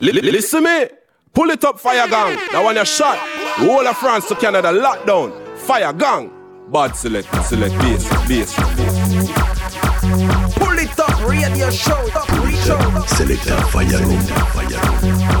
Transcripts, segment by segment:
Listen me. Pull it up, fire gang. Now when you shot, whole of France to Canada lockdown. Fire gang. Bad select, select, bass, bass. Pull it up, radio show, show. Selecta fire gang.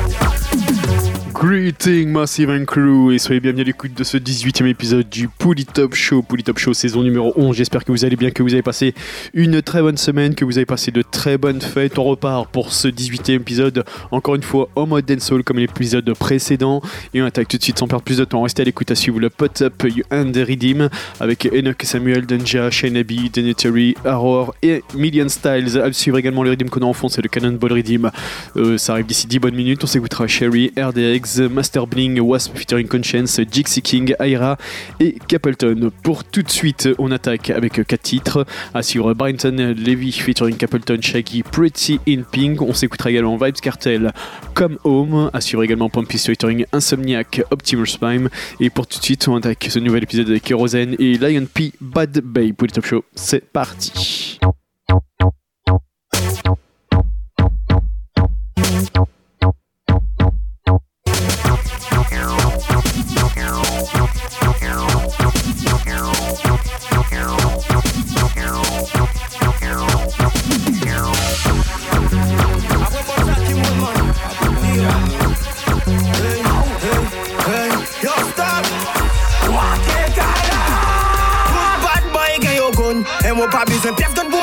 Greeting Massive and Crew et soyez bienvenus à l'écoute de ce 18e épisode du Pouli Top Show, Pouli Top Show saison numéro 11. J'espère que vous allez bien, que vous avez passé une très bonne semaine, que vous avez passé de très bonnes fêtes. On repart pour ce 18e épisode, encore une fois en mode dancehall comme l'épisode précédent. Et on attaque tout de suite sans perdre plus de temps. Restez à l'écoute à suivre le Pot Up and Redeem avec Enoch Samuel, Dunja, Shainabi, Denetary, Aurore et Million Styles. À suivre également le Redeem qu'on a en fond, c'est le Cannonball Redeem. Euh, ça arrive d'ici 10 bonnes minutes. On s'écoutera Sherry, RDX. Master Bling, Wasp featuring Conscience, Jixie King, Aira et Capleton. Pour tout de suite, on attaque avec 4 titres. À suivre Bryton Levy featuring Capleton, Shaggy, Pretty in Pink. On s'écoutera également Vibes Cartel, Come Home. À suivre également Pompis featuring Insomniac, Optimus Prime. Et pour tout de suite, on attaque ce nouvel épisode avec Kerosene et Lion P, Bad Bay pour le Top Show. C'est parti. Pas besoin personne pour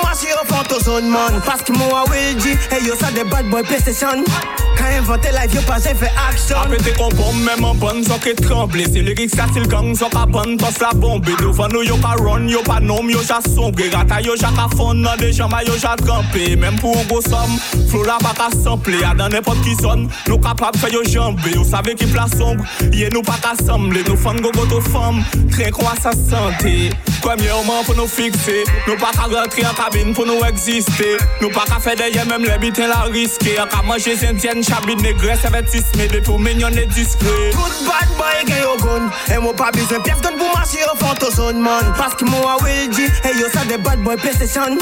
m'assurer fantôme man Parce que moi will dit Hey yo ça des bad boy PlayStation. Quand inventé life yo pas fait action. T'es qu'on même en bonne sans que tremble C'est lyrics ça le gang sans qu'à bonne Tosse la bombe Devant nous yo pas run yo pas nom yo ja sombre Gata yo ja ka fond dans des jambes yo ja trempé Même pour un gros somme Flow la pas qu'à sampler A dans n'importe qui sonne Nous capables faire yo jambe Yo savez qui place sombre Yé nous pas qu'à sembler Nous fans go go to femme Très croix sa santé. Premièrement pour nous fixer Nous pas qu'à rentrer en cabine pour nous Nous pas qu'à faire des même les bitins la Qu'à manger Saint-Tienne, chabine, négresse, avertissement De mignon et discret. Tout bad boy gagne au gun Et moi pas besoin personne pour marcher au fantôme man. Parce que moi will dit Hey yo ça des bad boy PlayStation.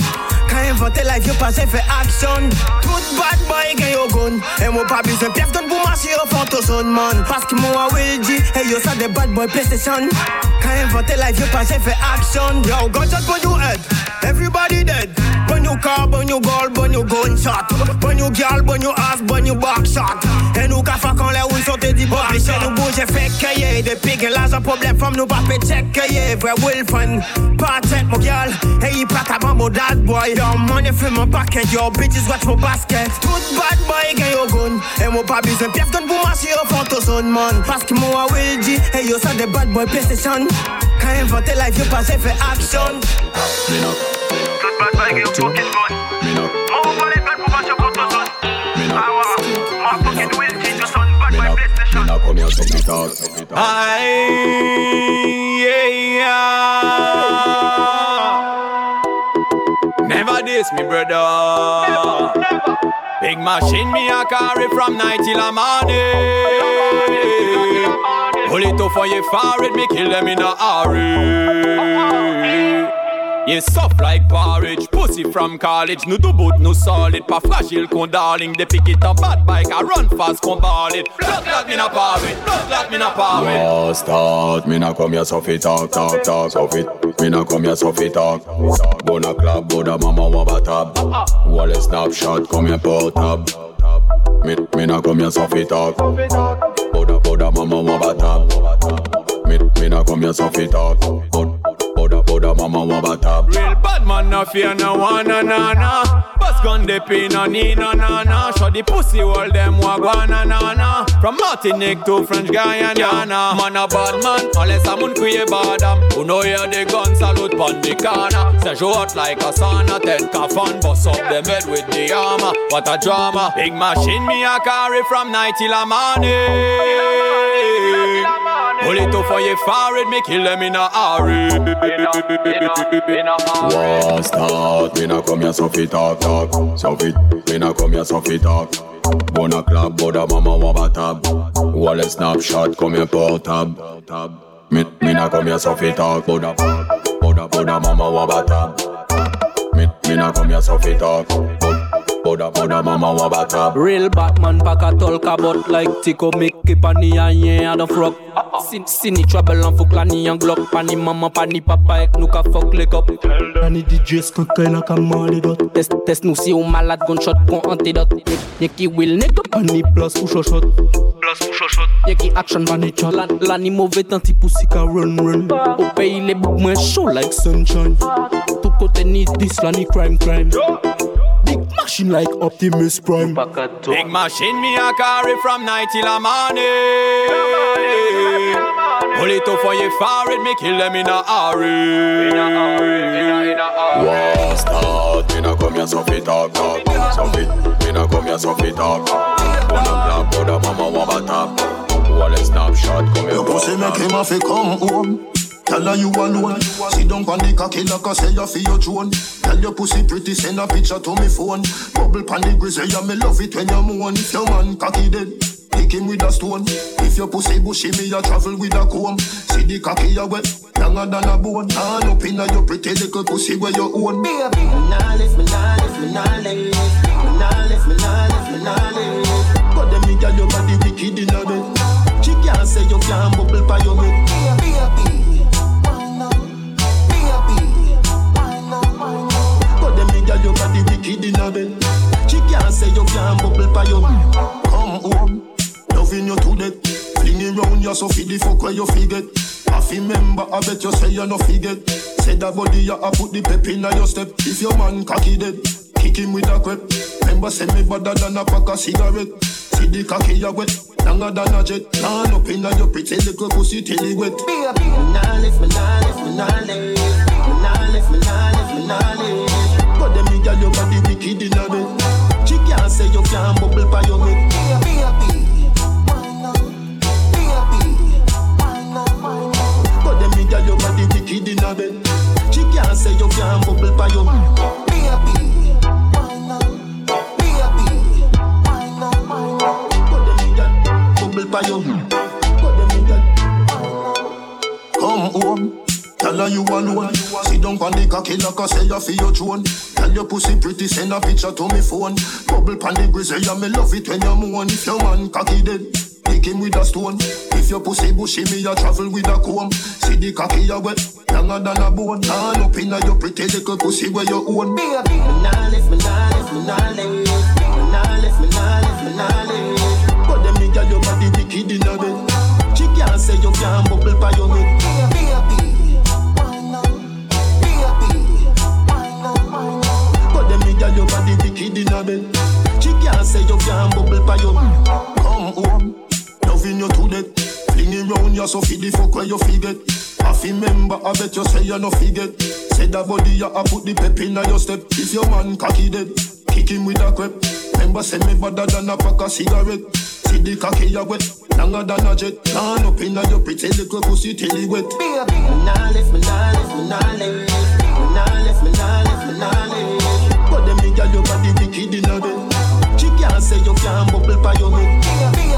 Quand inventé life yo pas fait action. Tout bad boy gagne au gun Et moi pas besoin personne pour marcher au fantôme man. Parce que moi will dit Hey yo ça des bad boy PlayStation. Quand inventé life yo pas fait action. Yo gunshot for your head. Everybody dead your car, burn your goal, burn your gunshot. Burn your girl, burn your ass, burn your back shot. Et nous qu'à faire quand les roues sont dit bon Chez nous bouge fait cahier. Depuis que j'ai problème femme nous pas fait check cahier. Vrai Wilfan, pas tête mon girl. Et il pas qu'à mon dad boy. Yo money fume mon paquet, yo bitches watch mon basket. Tout bad boy gagne au gun. Et moi pas besoin personne pour marcher au fantôme man Parce que moi will dit Hey yo ça des bad boy PlayStation. Quand inventé life yo pas fait action. Me not Tout bad boy gagne au fucking gun. Me not. Moi pas les peines pour marcher au fantôme Me not. Fucking will dit je sonne bad Me PlayStation. Me not come here so me talk so me talk Aye, yeah. Never this, me brother. Big machine, me a carry from night till a morning. Pull it up for you forward, me kill them in a hurry. You soft like porridge, pussy from college. No do boot, no solid. Pa fragile con darling. They pick it up bad bike, I run fast, con ball it. Blood clot me na porridge, blood clot me na porridge. No oh, start, me not come here so fit talk, talk, talk, so fit. Me not come here so fit talk. Bona club, bona mama waba tab. Wall snapshot, come here put tab. Me, me not come here so fit talk. Bona, bona mama waba tab. Me, me not come here so fit talk. Bona, bona, bona mama waba tab. Real bad man, no fear no one, no, no, no. Bus gun de pin, no need, no, no, no. Show the pussy, all them wagwan, no, no, no. From Martinique to French Guyana. Man a bad man, unless someone create badam. Um. Who know hear the gun salute pon the corner. Say show out like a sauna, ten coffin, bust up them head with the armor. What a drama. Big machine, me a carry from night till a morning. Pull it up for you forward, me kill them in a hurry. War start, me not come here so fit talk, talk. So fit, me not come here so fit talk. Bona club, bona mama waba tab. Wall snapshot, come here put tab, tab. Me, me not come here so fit talk, bona, bona, bona mama waba tab. Me, me not come here so fit talk. Bona, Boda, boda, mama want bathtub. Real Batman pack a talk about like Tico make keep on the yen and the frog. Sin sin trouble and fuck la ni and glock. Pani mama, pani papa ek nou ka fuck lick up. Ani DJ skunk kay la ka mali dot Test test nou si ou malade gunshot kon antidote. Ye ki will nek up. Ani plus ou chochot Ye ki action bani chat. La, la ni mauvais tant ti poussi ka run run. Ah. Au pays les boucs moins chaud like sunshine. Ah. Tout côté ni dis la ni crime crime. Big machine like Optimus Prime. Big machine me a carry from night till a morning. Pull it up for you forward, me kill them in a hurry. War start, me nah come here so fit talk talk. So fit, me nah come here so fit talk. Wanna clap, boda, mama want bathtub. Wall snapshot, come here. Your pussy make him have to come home. Tell her you alone. Sit down on the cocky like I say you feel your drone. Tell your pussy pretty, send a picture to me phone. Bubble pan the grizzly, yeah, me love it when you moan. If your man cocky dead, pick him with a stone. If your pussy bushy, me a travel with a comb. See the cocky a wet, younger than a bone. Turn up inna your pretty little pussy where you own. Baby, me nah lift, me nah lift, me nah lift Me nah lift, me nah lift, me nah lift But them me girl your body wicked inna bed. She can't say you can't bubble by your head. Body wicked inna bed. She can't say you can't bubble by your. Come home, loving you to death. Fling around you so fi the fuck where you forget. I remember, I bet you say you no forget. Say that body you a put the pep inna your step. If your man cocky dead, kick him with a crep. Remember say me better than a pack of cigarette. See the cocky you wet, longer than a jet. Turn up inna your pretty little pussy till it wet. Baby, me nah lift, me nah lift, me nah lift Me nah lift, me nah lift, me nah lift But them me girl your body wicked inna bed. She can't say you can't bubble by your head. Baby, why? Baby, why not. But them me girl your body wicked inna bed. She can't say you can't bubble by your head. Baby, why? Baby, why not, why not? But them me girl bubble by your head. But them me come home. Tell her you alone. Sit down on the cocky like I say you feel your drone. Tell your pussy pretty, send a picture to me phone. Bubble pan the grizzly, yeah, me love it when you moan. If your man cocky dead, pick him with a stone. If your pussy bushy, me a travel with a comb. See the cocky a wet, longer than a bone. Turn up inna your pretty little pussy where you own. Baby, me nah lift, me nah lift, me nah lift Me nah lift, me nah lift, me nah lift But them girl your body wicked inna bed. She can't say you can't bubble by your head. Body wicked inna bed. She can't say you can't bubble by your. Come home, loving you to death. Fling around you so fi the fuck where you forget. I remember, I bet you say you no forget. Say that body you a put the pep inna your step. If your man cocky dead, kick him with a crep. Remember, say me better than a pack of cigarette. See the cocky you wet, longer than a jet. Turn up inna your pretty little pussy till it wet. Me nah lift, me nah lift, me nah lift Me nah lift, me nah lift, me nah me girl your body wicked inna bed. She can't say you can't bubble by your head. Baby?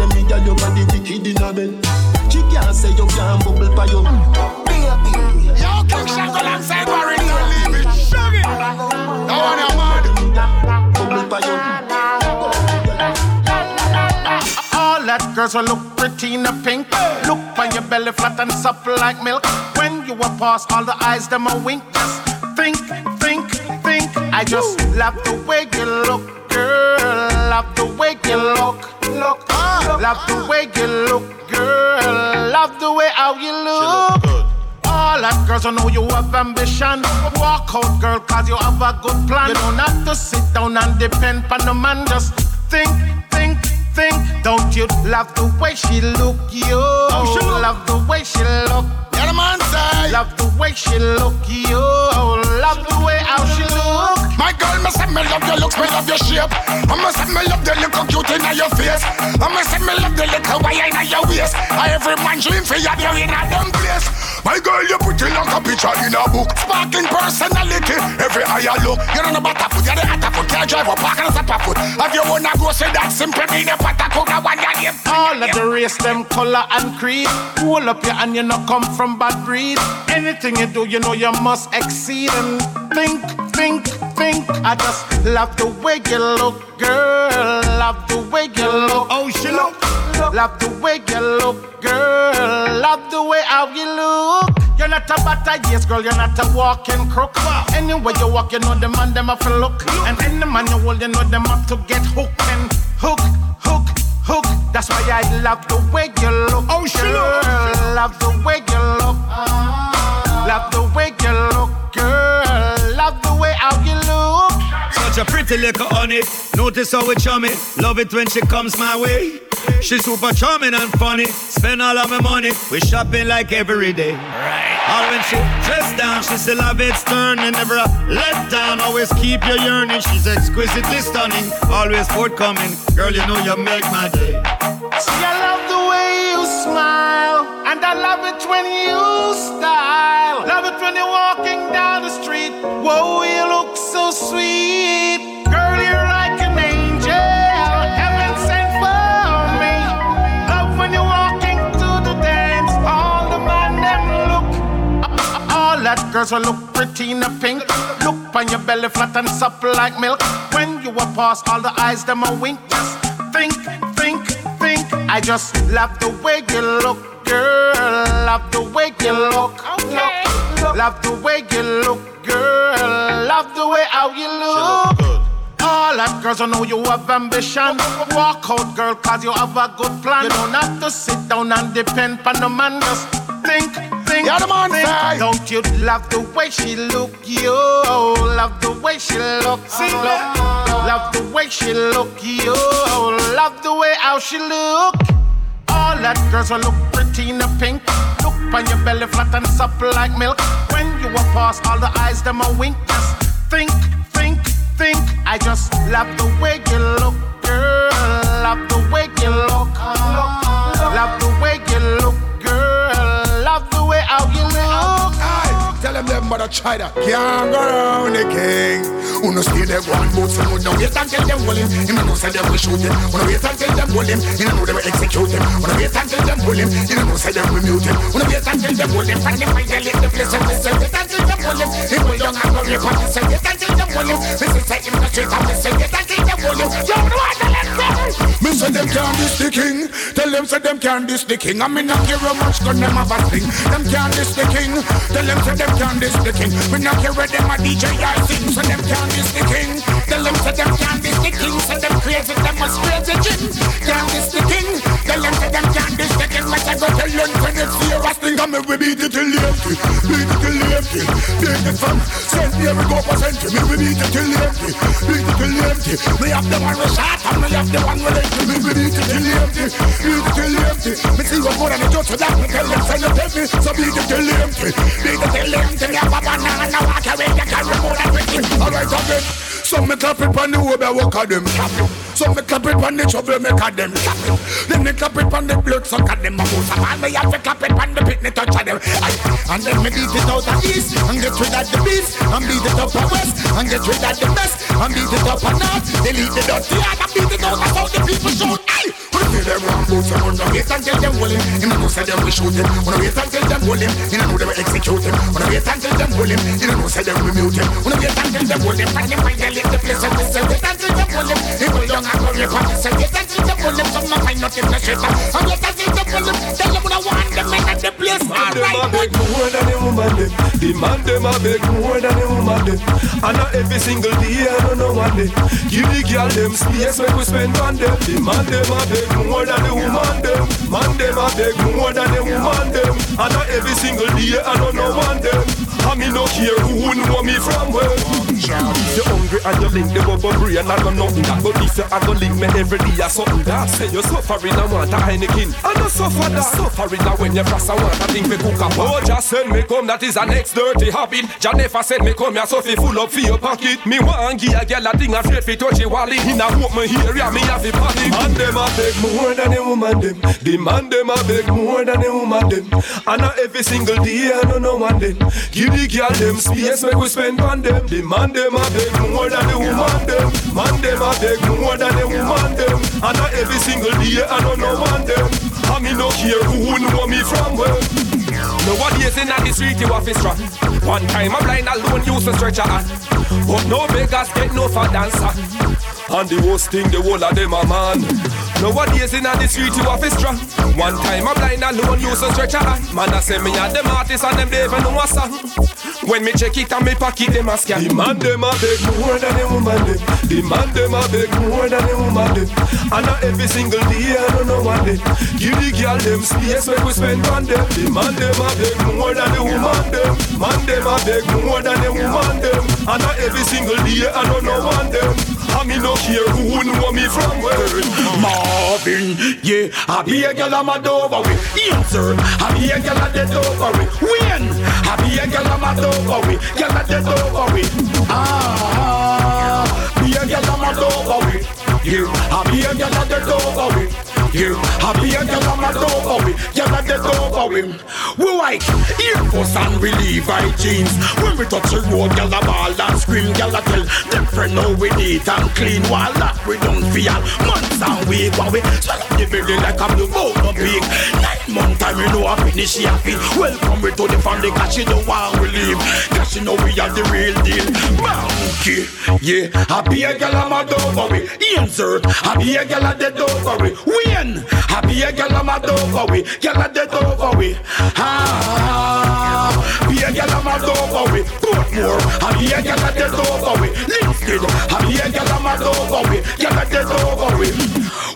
Baby, your body wicked bed. She can't say you can't bubble by your. Baby, Yo, King alongside Warren, don't that girls will look pretty in the pink. Look on your belly flat and supple like milk. When you walk past, all the eyes them a wink. Just think, think, think. I just love the way you look, girl. Love the way you look, look. Love the way you look, girl. Love the way how you look. All that girls I know you have ambition. Walk out, girl, cause you have a good plan. You don't have to sit down and depend on the man. Just think, think. Don't you love the way she look, yo? Oh, love the way she look. Yeah, the man say. Love the way she look, yo. Love the way how she look. My girl, me say me love your looks, me love your shape. I'ma say me love the little cute in your face. I'ma say me love the little wire in your waist. Every man dream for you, you're in a dumb place. My girl, you pretty like a picture in a book. Sparking personality, every eye you look. You're on the butter foot, you're the hotter foot. Can't drive a park and a step foot. Have you wanna go say that simple mean a pata cook, one your All of the race, them color and creed. Hold up your hand, you not come from bad breed. Anything you do, you know you must exceed and think, think, think. I just love the way you look, girl. Love the way you look. Oh, she look. Love the way you look, girl. Love the way how you look. You're not a butter, yes, girl. You're not a walking crook. Anywhere you walk, you know the man them have to look. And any man you hold, you know them have to get hooked and hook, hook, hook. That's why I love the way you look. Oh, she girl. Love the way you look. Love the way a pretty little honey. Notice how we charming. Love it when she comes my way. She's super charming and funny. Spend all of my money. We shopping like every day. Right. All when she dressed down, she still have it stern and never a let down. Always keep your yearning. She's exquisitely stunning. Always forthcoming. Girl, you know you make my day. See, I love the way you smile, and I love it when you style. Love it when you're walking down the street. Whoa, you look so sweet. Girls will look pretty in the pink. Look on your belly flat and supple like milk. When you are past, all the eyes them a wink. Just think, think, think. I just love the way you look, girl. Love the way you look. Look, love the way you look, girl. Love the way how you look. All that girls, I know you have ambition. Walk out, girl, cause you have a good plan. You don't have to sit down and depend on the man. Just think, think, Yeah, the man think. say. Don't you love the way she look? You love the way she look. See, look, love the way she look. You love the way how she look. All that girls will look pretty in the pink. Look on your belly flat and supple like milk. When you are past, all the eyes them a wink. Just think, think, think. I just love the way you look, girl. Love the way you look. Look, Tell them them mother try that. Can't go around the king. Uno stay there one boot, so no wait until them hold him. Him no say them will shoot him. Uno wait until them hold him. Him no know they will execute him. Uno wait until them hold him. Him no know say them will mute him. Uno wait until them hold him. Find him find them the place and listen. Wait until them hold him. He will young and go rape and listen. Wait until them hold him. This is say him the street and listen. Wait until them hold him. You know what the left Me say them can't diss the king. Tell them say them can't diss the king. I mean not care how much gun them have a sling. Them can't diss the king. Tell them say them can't diss the king. We not care where them a DJ or sing. So them can't diss the king. Tell them say them can't diss the king. Say them crazy, them must crazy gin. Can't diss the king. Tell them say them can't diss the king. But I go tell them when it's serious thing. And we beat it till empty. Beat it till empty. Beat it from St. Mary go for St. Me we beat it till empty. Beat it till empty. We have the one we shot and we have the one we let me. We beat it till empty. Beat it till empty. Me see what more than the judge so that me tell them say you tell me. So beat it till empty. Beat it till empty. Me have a banana walk away. You carry more than twenty. Alright again. Some me clap it on the way, I walk at them. Some me clap it on the trouble, make at them. Then me clap it on the blood, suck at them. I me have to clap it on the pit, me touch at them. And then me beat it out the east, and get rid of the beast, and beat it up the west, and get rid of the mess, and beat it up the north. Delete the dirty and beat it out, that's how the people shout. Aye. Feel them boots, I'm gonna wait until them hold him. Him know say them will shoot him. I wait until them hold him, he know they will execute him. I wait until them hold him, he know say them will mute him. I wait until them hold him, find him, find him, leave the place and listen. Wait until them hold him, he will young and go rape and say. Wait until them hold him, some man find nothing to shit. And wait until them hold him, tell them what I want them in the place. Man them a beg more than the woman them. The man them a beg more than the woman them. And not every single day I don't know one day. Give the girl them space make we spend on them. The man them a beg more than the woman them. Man them a beg more than the woman them. And not every single day I don't know one them. And me no care who know me from where. If you're hungry and you link the bubble brain and I'm nothing that. But this I go link me every day or something that. Say you're suffering and want a Heineken. And you suffer that. Suffering that when you frost and want a thing to cook up. Oh, just send me come, that is a next dirty habit. Jah never said me come here so fi full up for your pocket. Me want give a girl a thing afraid fi touch your wallet. In a hope me area me have a panic. And them a beg more than the woman them. The man them a beg more than the woman them. And a every single day I don't know one them. Give the girl them space make we spend on them. The man them a beg more than the woman them. Man them a beg more than the woman them. And a every single day I don't know one them. And me no care who know me from where. Nowadays in the street you have to strong. One time a blind alone used to stretch a hand. But no beggars get no for dancer. And the worst thing, the whole of them a man. Nowadays in the street you have to strong. One time a blind alone used to stretch a hand. Man I say me and them artists and them they even know a song. When me check it and me pocket them a scan. The man them a beg more than the woman them. The man them a beg more than the woman them. And a every single day I don't know one day. Give the girl them space make we spend on them. The man them a beg more than the woman them. Man them a beg more than the woman them. And a every single day I don't know one them. And me no care who know me from where. Marvin, yeah, I be a girl I'm a over with. Answer, I be a girl I'm dead over with. When I be a girl I'm a over with. Girl I'm dead over with. Ah, be a girl I'm a over with. Yeah, I be a girl I'm dead over with. Yeah, I be a girl I'm a over with. Girl I'm dead over with. We white, Air Force and we Levi jeans. When we touch the road, girl a ball and scream. Girl a tell friend know we neat and clean. While that we don't feel months and week. While we swallow the belly like a blue bone no big. Nine month time we know I finish she happy. Welcome we to the family cause she don't want we leave. Cause she know we are the real deal. Monkey, yeah. Be a girl I'm a over with. Answer, I be a girl a dead over with. When I be a girl I'm a over with. Girl a dead over with. Ah, be a girl I'm a over. Portmore, I be a girl a dead over. Linstead, I be a girl I'm a over with. Girl a dead over with.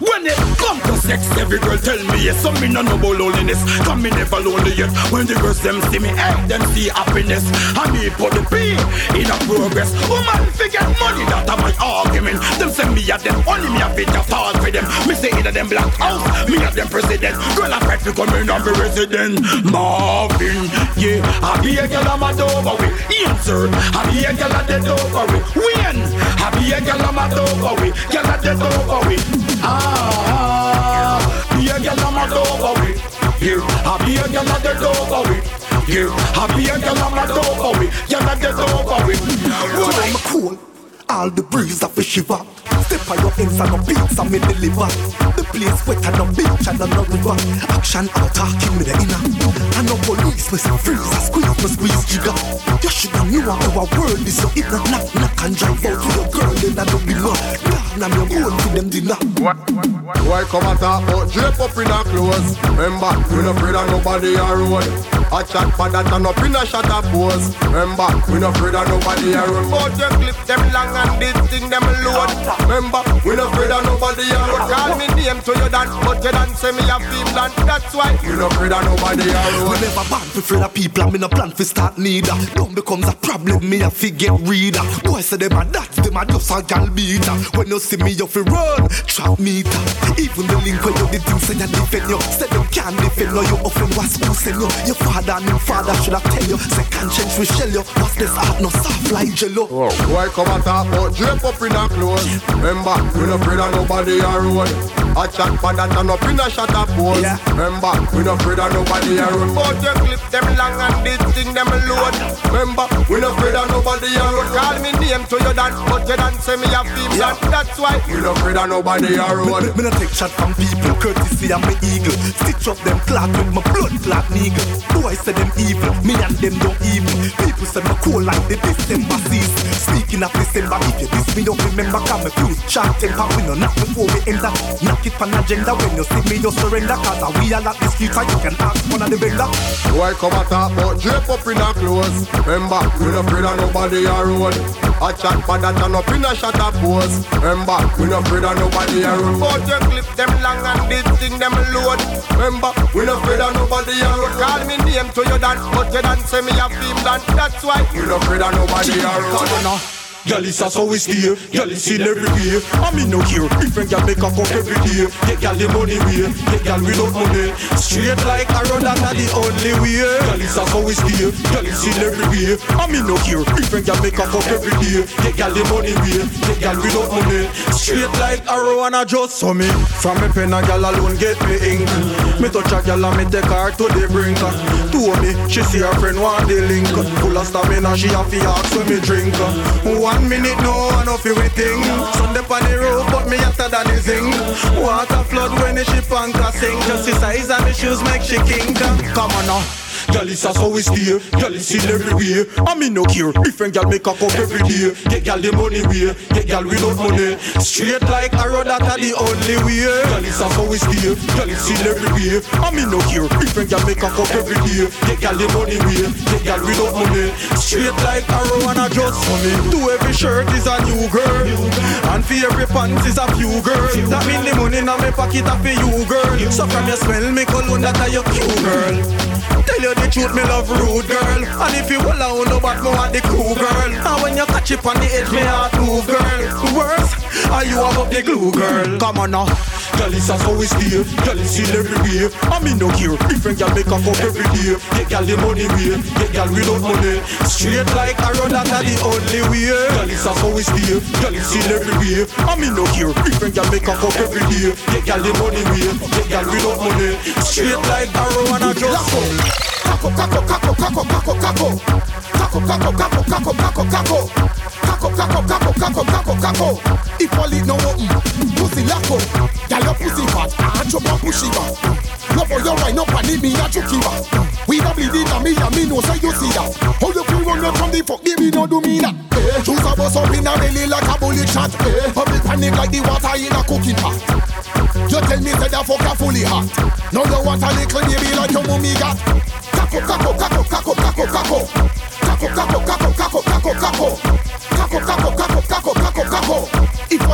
When it come to sex, every girl tell me yes. Some me no know about loneliness. Come me never lonely yet. When the girls them see me, hey, them see happiness. I me put the P in a progress. Woman forget money, that a my argument. Them say me a them, only me a bit of talk for them. Me say either them black house, me a them president. Girl I fight to come in and be resident. Marvin, yeah, I be a girl I'm a over with. Answer, I be a girl a dead over with. When I be a girl I'm a over with. Girl a dead over with. Ah, be a girl I'm a over with. Yeah, I be a girl a dead over with. Yeah, I be a girl I'm a over with. Girl a dead over with. I'm cool, all the breeze of a shiver. Step on your ends and no beats and me deliver. The place wet and no beach and no river. Action out talking me the inner. And no police me say freeze and squeeze me squeeze trigger. You should have knew our world is so it not knock knock and drive out to your girl then I don't be no. Now I'm your own for them dinner. What? Why come and talk about drape up in our clothes? Remember, we no afraid of nobody a road. A chat for that and up in a shot of pose. Remember, we no afraid of nobody a road. But you clip them long and this thing them load. Remember, we no afraid of nobody a road. Call me name to you dance, but you dance say me a Finland. That's why we no afraid of nobody a We never born for afraid of people and me no plan for start neither. Don't becomes a problem, me a fi get reader. Boy say them a that, them a just a gal beater. When you see me, you fi run, trap meter. Even the link where you the things say you defend you. Say them can't defend you, you often was who you. Your father and your father should have tell you. Say conscience will shell you. What's this heart no soft like jello? Whoa. Why come and talk about drape up in our clothes? Remember, we no afraid of nobody a road. A chat for that and up in a shot of pose. Remember, we no afraid of nobody a road. But you clip them long and this thing them load. Remember, we no afraid of nobody a road. Call me name to you dance, but you dance say me a Finland. That's why we no afraid of nobody a Me, road. me, me no take shot from people, courtesy I'm me eagle. Stitch up them clock with my blood clot nigga. Boy say them evil, me and them don't evil. People say me cool like the December season. Speaking of December, if you diss me, don't remember come me fuse. Sharp temper, we no knock before we enter. Knock it on agenda when you see me, you surrender. Cause uh, we are at the street, and you can ask one of the vendor. Why come and talk about drape up in our clothes? Remember, we no afraid of nobody a road. A chat for that and up in a shot of pose. Remember, we no afraid of nobody a road. But you clip them long and this thing them load. Remember, we no afraid of nobody a road. Call me name to you dance, but you dance say me a Finland. That's why we no afraid of nobody a road. Girl, it's a so we stay. Girl, it's in everywhere. I mean, no care. Different girl make a cup every day. Get girl the money way. Get girl without money. Straight like a road, that's the only way. Girl, it's a so we stay. Girl, it's in everywhere. I mean, no care. Different girl make a cup every day. Get girl the money way. Get girl without money. Straight like a road, and I just saw me. From me pen, a girl alone get me ink. Me touch a girl and me take her to the brink. Two me, she see her friend want the link. Full of stamina, she have to ask me drink. One minute, no, I know feel thing. Sunday on the road, but me hotter than the zing. Water flood when the ship anchor sing. Just the size of the shoes make she king. Come on now. Girl, it's as we stay. Girl, it's in everywhere. I mean, no care. Different girl make a cup every day. Get girl the money way. Get girl without money. Straight like a road, that's the only way. Girl, it's as we stay. Girl, it's in everywhere. I mean, no care. Different girl make a cup every day. Get girl the money way. Get girl without money. Straight like a road, and I just money. To every shirt is a new girl. And for every pants is a few girl. That mean the money in my pocket are for you, girl. So from your smell, me cologne that are your cute girl. Tell you the truth, me love rude girl. And if you will on the back, me want the cool girl. And when you catch it on the edge, me heart move, girl. Worse, are you up the glue, girl? Come on now. Girl, it's as how we stay. Girl, it's in everywhere. I mean, no care. Different girl make a cup every day. Get girl the money way. Get girl without money. Straight like a road, that's the only way. Girl, it's as how we stay. Girl, it's in everywhere. I mean, no care. Different girl make a cup every day. Get girl the money way. Get girl without money. Straight like a road, and I just Kako, kako, kako, kako, kako, kako. Kako, kako, kako, kako, kako, kako. Kako, kako, kako, kako, kako, kako. If all it no open, pussy lacko. Girl, your pussy fat, and chop and pushy back. Love for your up and leave me a chucky back. We not bleeding and me and me know say you see that. How you feel run from the fuck, baby, no do me that. Eh, choose a bus up in a belly like a bullet shot. Eh, public panic like the water in a cooking pot. You tell me that fuck a fully hot. Now you want a little baby like your mommy got. Kako, kako, kako, kako, kako, kako. Kako, kako, kako, kako, kako, kako. Kako, kako, kako, kako, kako, kako.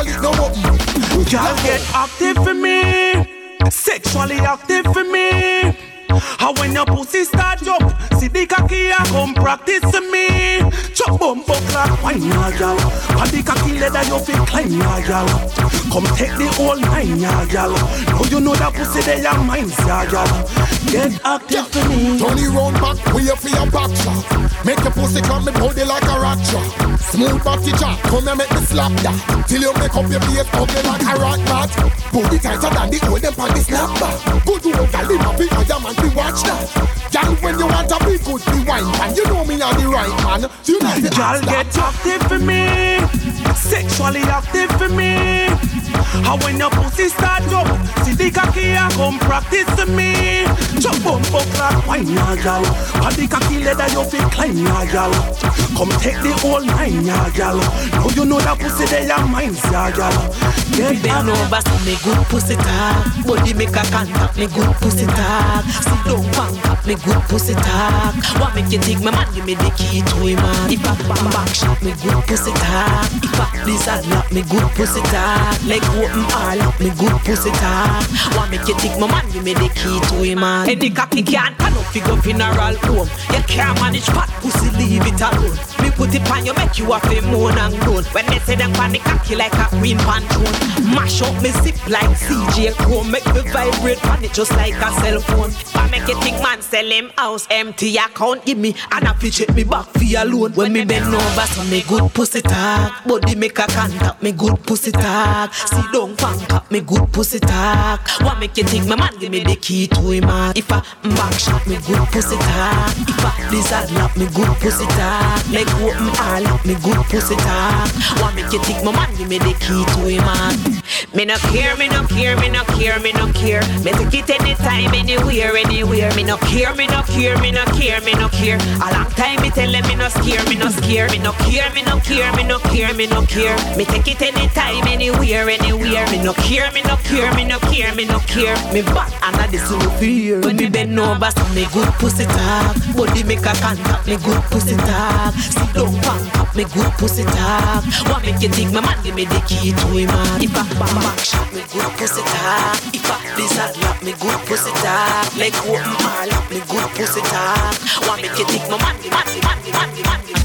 All it no open. Girl, get active for me. Sexually active for me. How when your pussy start up, see the cocky a come practice me. Chop bumbo clock, wine ya gal. On the cocky leather you feel climb ya gal. Come take the whole nine ya gal. Now you know that pussy they are mine ya gal. Get active for me. Tony round back, we up for your back shot. Make your pussy come me body like a rat trap. Smooth body jack, come here make me slap that. Till you make up your face ugly like a rat mat. Booty tighter than the old them on the snapback. Good old gal in a big other man watch that. Gal when you want a big good be wine man, you know me are the right man. You not the Girl, get active for me. Sexually active for me. How when your pussy start up, see the cocky a come practice to me. Chop bumbo clock, wine ya gal. On the cocky leather you feel climb ya gal. Come take the whole nine ya gal. Now you know that pussy they are mine ya gal. Get Bend over, see me good pussy talk. Body make a contact, me good pussy talk. Down, bang up, me good pussy talk. Want make you take my man, give me the key to him man. If I bang back shot, me good pussy talk. If I blizzard lock, me good pussy talk. Leg open all up, me good pussy talk. Want make you take my man, give me the key to him man. Hey, the cocky can't turn fi go funeral home. You can't manage fat pussy, leave it alone. Me put it on you, make you a feel moan and groan. When they say them pan the cocky like a queen pan throne. Mash up me zip like CJ Chrome. Make me vibrate pan it just like a cell phone. I make you think man sell him house empty account. Give me and I fi check me back for alone. When me bend over, so me good pussy talk. Body make a contact, me good pussy talk. See down punk up, me good pussy talk. What make you think my man give me the key to him man? If I back shot, me good pussy talk. If I blizzard lock, me good pussy talk. Leg open all up, me good pussy talk. What make you think my man give me the key to him man? Me no care, me no care, me no care, me no care. Me take it anytime, anywhere. Me no care, me no care, me no care, me no care. A long time me tell them me no scare, me no scare. Me no care, me no care, me no care, me no care. Me take it anytime, anywhere, anywhere. Me no care, me no care, me no care, me no care. Me back I this no fear. When me bend over, so me good pussy talk. Body make a contact, me good pussy talk. Sit down, bang up, me good pussy talk. What make you think my man give me the key to him? If I back shot, me good pussy talk. If I blizzard lock, me good pussy talk. Leg open all up, me good pussy talk. What make you think my man give man man give man man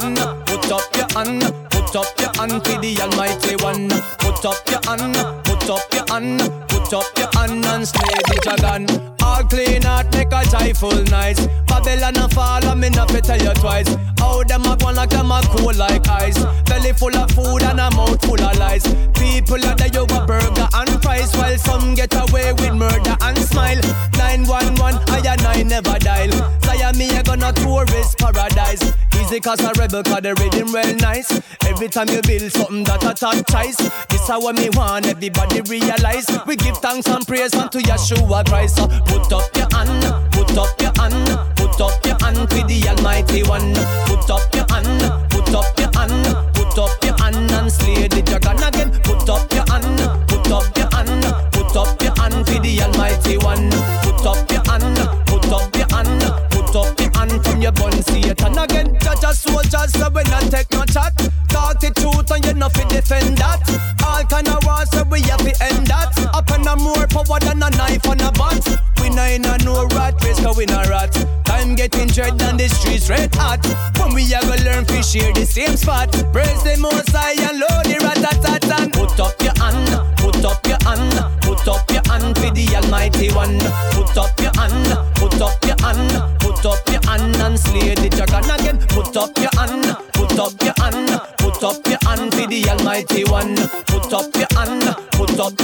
hand, put up your hand, put up your hand to the Almighty One. Put up your hand, put up your hand put up your hand and slay the dragon. All clean out, make a joyful night. Babylon a fall, and me not fi tell you twice. How them a go like them a cool like ice. Belly full of food and a mouth full of lies. People are the yoga burger and fries, while some get away with murder and smile. 911, I and I never dial. Say me a gonna tourist paradise. Easy cause a rebel cause the rhythm well nice. Every time you build something that a top choice. This how me want everybody realize. We give thanks and praise unto Yeshua Christ. So put up your hand, put up your hand, put up your hand to the Almighty One. Put up your hand, put up your hand, put up your hand and slay the dragon again. Put up your hand, put up your hand, put up your hand to the Almighty One. Put up your hand, put up your hand, put up your hand from your bun Satan again. Judge a soldier, so we not take no chat. Talk the truth and you not fi defend that. Kind of wars, so we have to end that. Up and a more power than a knife and a bat. We not in a no rat race, cause we not rat. Time getting dread and the streets red hot. When we a go learn fi share the same spot. Praise the most high and load the rat tat tat Put up your hand, put up your hand, put up your hand for the Almighty One. Put up your hand, put up your hand, put up your hand and slay the dragon again. Put up your hand, put up your hand, up your hand Almighty One. Put up your hand, put up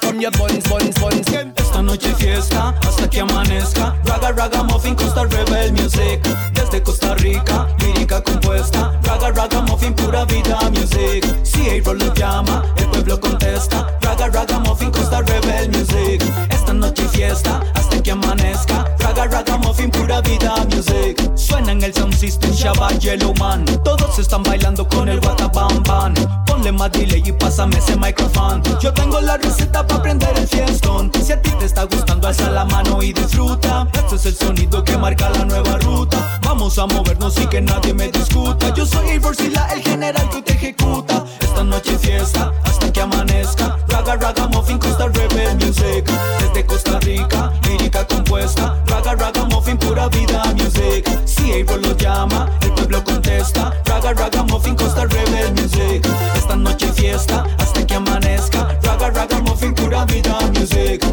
from your buns, buns, buns. Esta noche fiesta hasta que amanezca. Raga, raga, muffin, Costa Rebel Music. Desde Costa Rica, lírica compuesta. Raga, raga, muffin, pura vida music. Si April lo llama, el pueblo contesta. Raga, raga, muffin, Costa Rebel Music. Esta noche fiesta hasta que amanezca. Raga, raga, muffin, pura vida music. En el sound system, Shabbat Yellow Man. Todos están bailando con el Wata Bam Bam. Ponle más delay y pásame ese micrófono. Yo tengo la receta para prender el fiestón. Si a ti te está gustando, alza la mano y disfruta. Este es el sonido que marca la nueva ruta. Vamos a movernos y que nadie me discuta. Yo soy Eivor Sila, el general que te ejecuta. Esta noche fiesta hasta que amanezca. Raga, raga, muffin, Costa Rebel Music. Desde Costa Rica, lírica compuesta. Eivor lo llama, el pueblo contesta. Raga, raga, muffin, Costa Rebel Music. Esta noche fiesta hasta que amanezca. Raga, raga, muffin, pura vida music.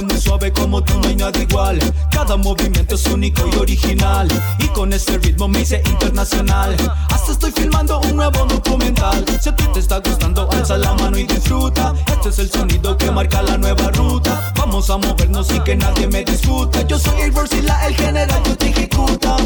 Muy suave como tú, no hay nada igual. Cada movimiento es único y original. Y con este ritmo me hice internacional. Hasta estoy filmando un nuevo documental. Si a ti te está gustando, alza la mano y disfruta. Este es el sonido que marca la nueva ruta. Vamos a movernos y que nadie me discuta. Yo soy el Sila, el general que te ejecuta.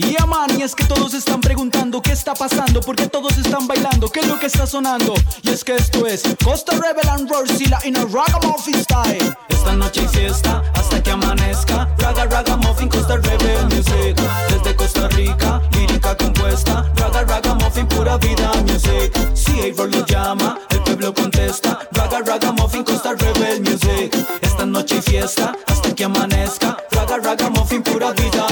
Y yeah, man, y es que todos están preguntando qué está pasando, porque todos están bailando, qué es lo que está sonando. Y es que esto es Costa Rebel and Rorsila in a ragamuffin style. Esta noche hay fiesta hasta que amanezca. Raga ragamuffin Costa Rebel music. Desde Costa Rica, lírica compuesta. Raga ragamuffin pura vida music. Si Eivor lo llama, el pueblo contesta. Raga ragamuffin Costa Rebel music. Esta noche hay fiesta hasta que amanezca. Raga ragamuffin pura vida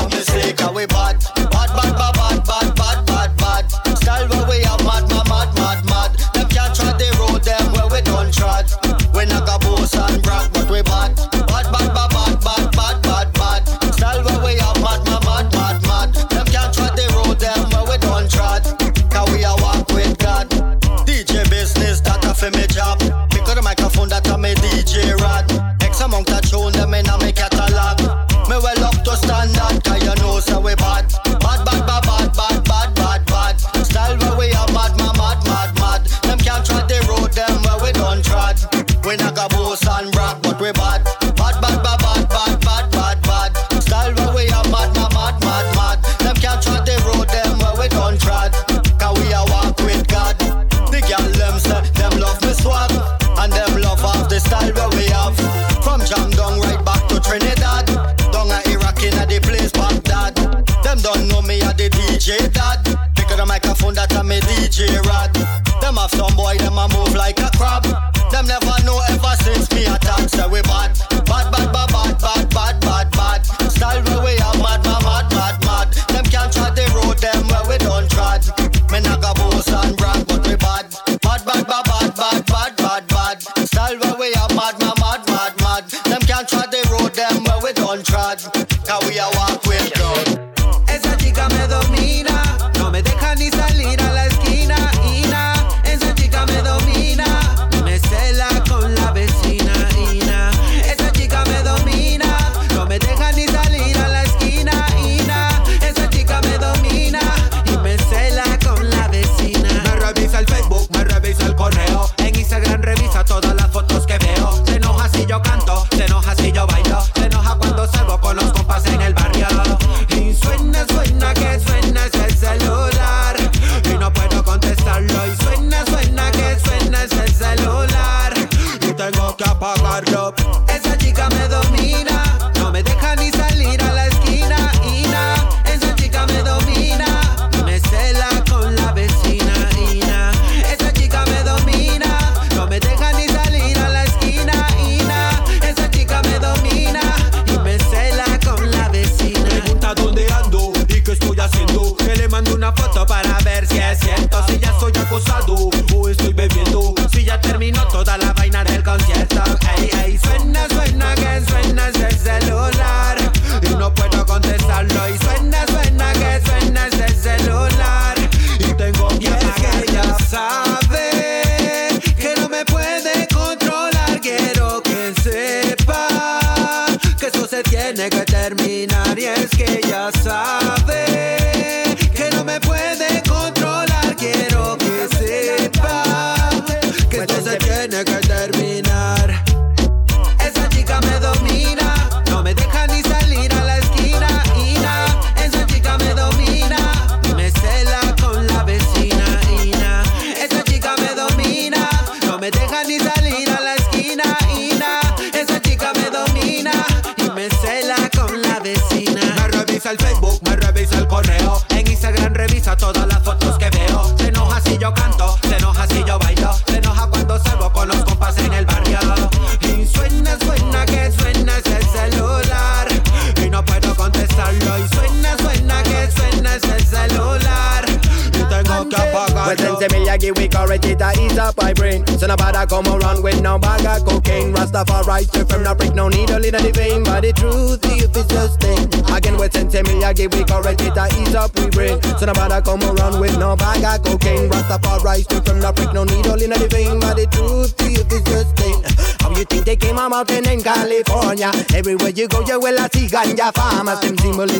We not got boss and brag, but we bad. Bad, bad, bad, bad, bad, bad, bad, bad. Style where we are mad, mad, mad, mad, mad. Them can't trod the road, them where we don't trod. Cause we are walk with God. The girl them say, them love me swag. And them love off the style where we have. From Jam down right back to Trinidad. Down a Iraq in the place Baghdad. Them don't know me a the DJ dad. Pick up the microphone that I'm a DJ rad.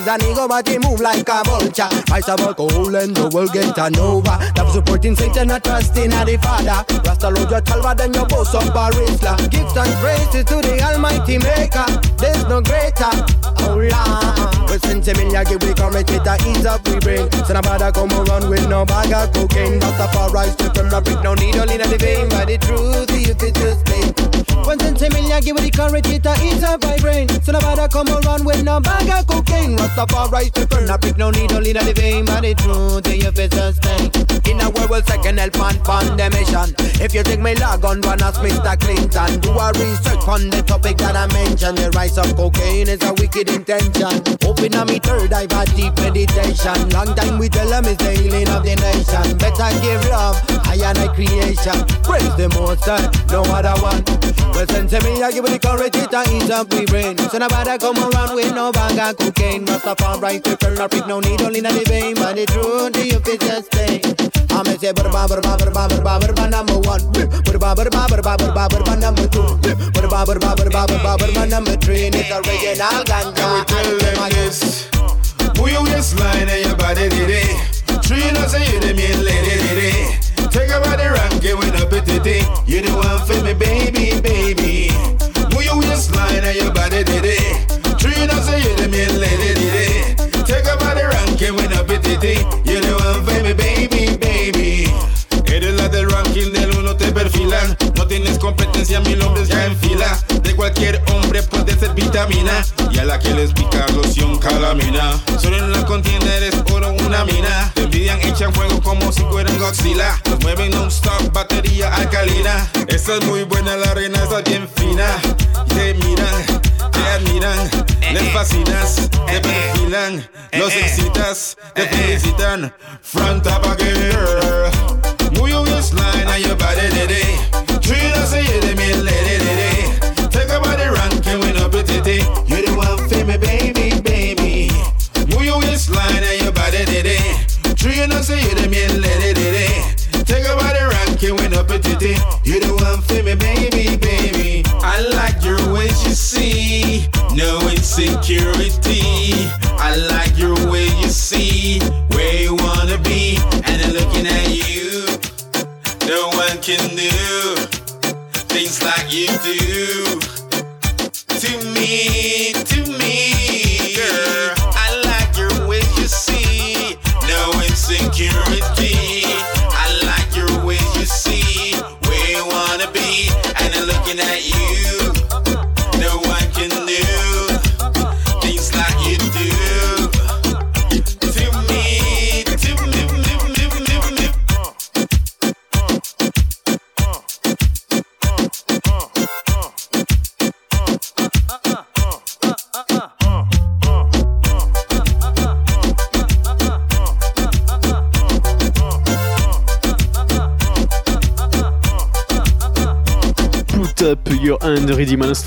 An ego, but they move like a vulture. Price of alcohol and the world get an over. Love supporting Satan, not trusting in the Father. Rasta load your talva, then you boast up a Rizla. Gifts and praises to the Almighty Maker. There's no greater. Oh Lord. Well, since a million give we come it a ease up we bring. So nobody come around with no bag of cocaine. Rastafari from the brick, no needle in the vein. But the truth, you could just think. One a million give the courage, it a ease up my brain. So nobody come around with no bag of cocaine. Rastafari straight from the brick, no needle in the vein. But the truth, you could just think. In a world, we'll second help on pandemician. If you think me log on, run as Mr. Clinton. Do a research on the topic that I mentioned. The rise of cocaine is a wicked intention. Open on me third eye for deep meditation. Long time we tell them it's the healing of the nation. Better give love, I and I creation. Praise the most high, no other one. Well, send to me, I give it the courage to eat up we brain. So nobody come around with no bag of cocaine. Rastafari, prefer not pick no needle in the vein. But the truth, you fit just stay. I say, number one. Number two. Bada ba bada ba bada number three. It's original ganja. And we tell them this. Pull your waistline and your body did it. Three nuts and you the mean lady did it. Take a the rank, give it up a titty. You the one for me, baby.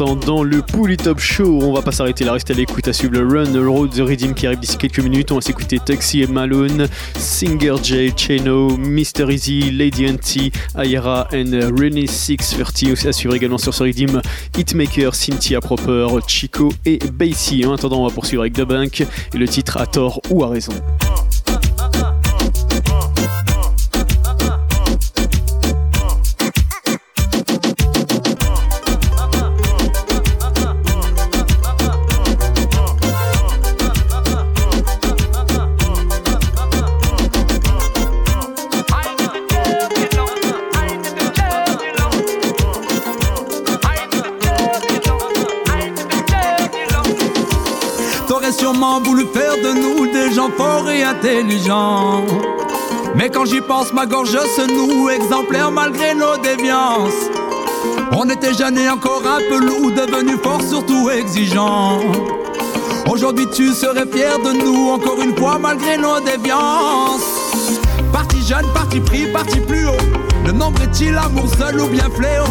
Dans le Pouli Top Show. On va pas s'arrêter là, rester à l'écoute à suivre le Run the Road The Redeem qui arrive d'ici quelques minutes. On va s'écouter Taxi et Malone, Singer J, Cheno, Mr. Easy, Lady Auntie, Ayara and Renee 630. Aussi à suivre également sur ce Redeem Hitmaker, Cynthia Proper, Chico et Basie. En attendant, on va poursuivre avec The Bank et le titre à tort ou à raison. Gens forts et intelligents. Mais quand j'y pense, ma gorge se noue, exemplaire malgré nos déviances. On était jeunes et encore un peu loup, devenus forts, surtout exigeants. Aujourd'hui, tu serais fier de nous, encore une fois, malgré nos déviances. Parti jeune, parti pris, parti plus haut. Le nombre est-il amour seul ou bien fléau?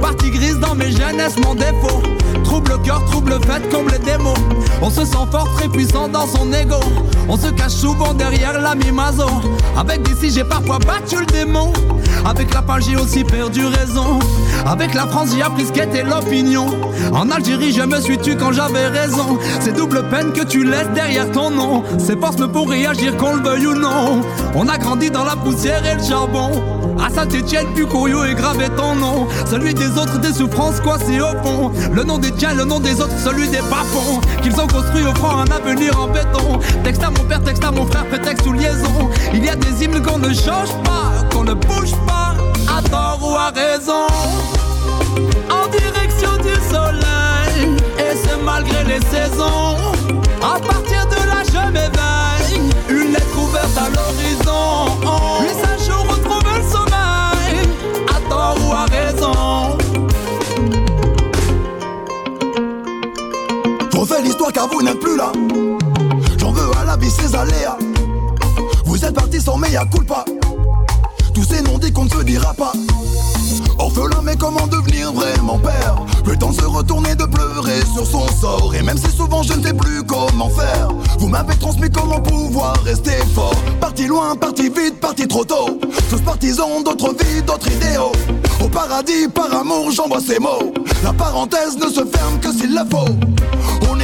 Partie grise dans mes jeunesses, mon défaut. Trouble cœur, trouble fête comme les démons. On se sent fort, très puissant dans son ego. On se cache souvent derrière l'ami Mazo. Avec d'ici, j'ai parfois battu le démon. Avec la page, j'ai aussi perdu raison. Avec la France, j'ai appris ce qu'était l'opinion. En Algérie, je me suis tué quand j'avais raison. C'est double peine que tu laisses derrière ton nom. Ces forces me pour réagir qu'on le veuille ou non. On a grandi dans la poussière et le charbon. À Saint-Etienne, puis Corio est gravé ton nom. Celui des autres, des souffrances coincées au fond. Le nom des tiens, le nom des autres, celui des papons. Qu'ils ont construit offrant un avenir en béton. Texte à mon père, texte à mon frère, prétexte ou liaison. Il y a des hymnes qu'on ne change pas, qu'on ne bouge pas, à tort ou à raison. En direction du soleil, et c'est malgré les saisons. À partir de là, je m'éveille. Une lettre ouverte à l'horizon. Puis un jour, retrouver le sommeil. À tort ou à raison. Je refais l'histoire car vous n'êtes plus là. J'en veux à la vie ses aléas. Vous êtes partis sans mea culpa. Tous ces noms dits qu'on ne se dira pas. Orphelin, mais comment devenir vraiment père? Le temps se retourner, de pleurer sur son sort. Et même si souvent je ne sais plus comment faire, vous m'avez transmis comment pouvoir rester fort. Parti loin, parti vite, parti trop tôt. Tous partisans d'autres vies, d'autres idéaux. Au paradis, par amour, j'envoie ces mots. La parenthèse ne se ferme que s'il le faut.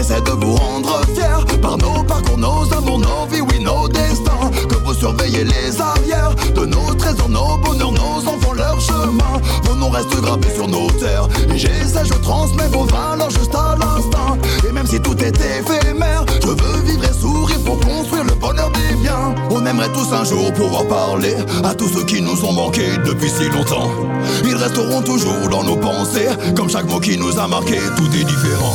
Essaie de vous rendre fiers par nos parcours, nos amours, nos vies, oui, nos destins. Que vous surveillez les arrières de nos trésors, nos bonheurs, nos enfants, leur chemin. Vos noms restent gravés sur nos terres. Et j'essaie, je transmets vos valeurs juste à l'instinct. Et même si tout est éphémère, je veux vivre et sourire pour construire le bonheur des biens. On aimerait tous un jour pouvoir parler à tous ceux qui nous ont manqué depuis si longtemps. Ils resteront toujours dans nos pensées, comme chaque mot qui nous a marqué, tout est différent.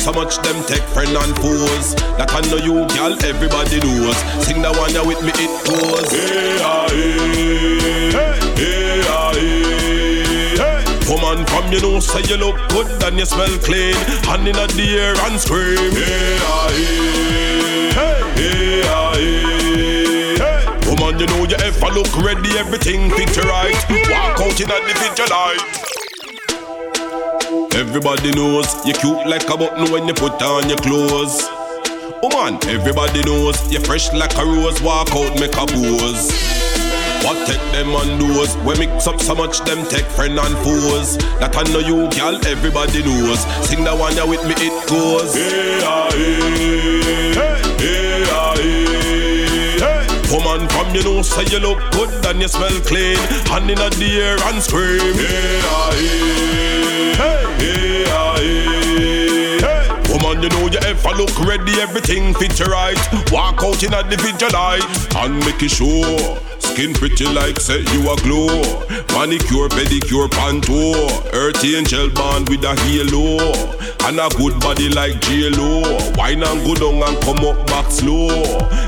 so much them take friend and foes. That I know you, girl, everybody knows. Sing the one ya with me, it goes. Hey, ah, hey, hey, ah, hey. Woman from you know say you look good and you smell clean. Hand in the air and scream. Hey, ah, hey, hey, ah, hey. Woman, you know you ever look ready, everything picture right. Walk out in the picture light. Everybody knows you cute like a button when you put on your clothes. Woman, everybody knows you fresh like a rose. Walk out, make a pose. What take them on those? We mix up so much them take friend and foes. That I know you, girl, everybody knows. Sing the one ya with me, it goes. Hey, ah, hey, hey, ah, hey. Woman from you know say you look good and you smell clean. Hand in the air and scream. Hey, ah, hey, hey, hey. Woman, you know you ever look ready, everything fit right. Walk out in the video light and make it sure. Skin pretty like say you a glow. Manicure, pedicure, panto. Earth angel band with a halo. And a good body like J-Lo. Wine and go down and come up back slow.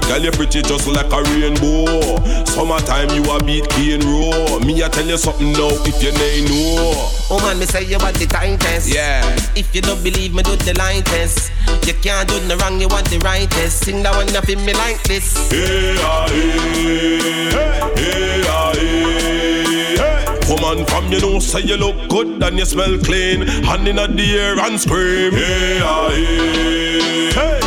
Girl, you pretty just like a rainbow. Summertime you a beat key and row. Me I tell you something now if you nay know. Oh man, me say you want the time test. Yeah. If you don't believe me, do the line test. You can't do the wrong, you want the right test. Sing that one up in me like this. Hey, ah, hey, hey, ah, hey, hey. Woman from you know say you look good and you smell clean. Hand in the air and scream. Hey, ah, hey, hey, hey, hey,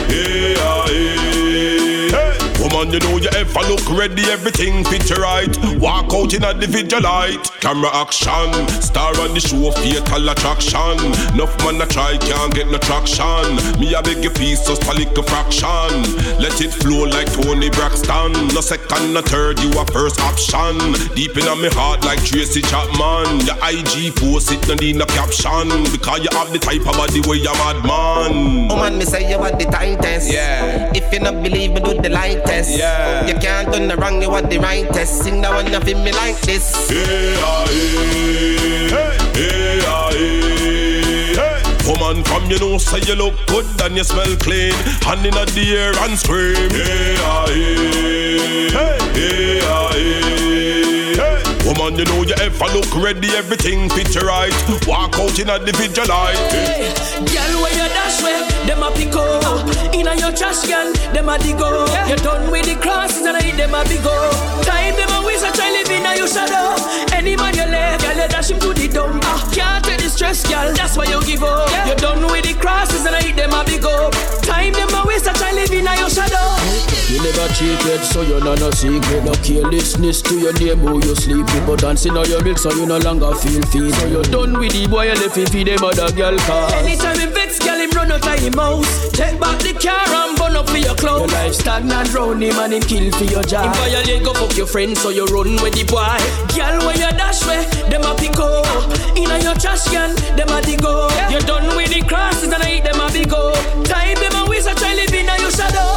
Woman, you know you ever look ready, everything you right. Walk out in a the video light. Camera action, star on the show, fatal attraction. Enough man a try, can't get no traction. Me a beg you piece, just a little fraction. Let it flow like Toni Braxton. No second, no third, you a first option. Deep in my heart like Tracy Chapman. Your IG post it, no need no caption. Because you have the type of body where you madman. Oh man, me say you want the tightest. Yeah. If you not believe me, do the line test. Yeah. You can't do the wrong, you want the right test. Sing that one up in me like this. Hey, ah, hey, hey, hey, ah, hey, hey. Woman from you know say you look good and you smell clean. Hand in the air and scream. Hey, ah, hey, hey, hey, ah, hey, hey. Woman, you know you ever look ready, everything fit you right. Walk out in the video light. Hey, girl, where you dash where them a pick up. Inna your trash can, them a dig up. You done with the crosses and I hit them a big up. Time them a waste a try live inna your shadow. Any man you left, girl, you dash him to the dump. Ah, can't take the stress, girl, that's why you give up. Yeah. You done with the crosses and I hit them a big up. Time them a waste a try live inna your shadow. You never cheated, so you're not a secret. No carelessness to your name who you sleep with. But dancing on your milk, so you no longer feel feed. So you're done with the boy, you left him feed them other girl cars. Anytime him vex, girl, him run out of him house. Take back the car and burn up for your clothes. Your life stagnant round him and him kill for your job. Him violate, go fuck your friend, so you run with the boy. Girl, where you dash where, them a pick up. Inna your trash can, them a dig up. You done with the crosses and I eat them a big up. Time them a waste, a try living inna your shadow.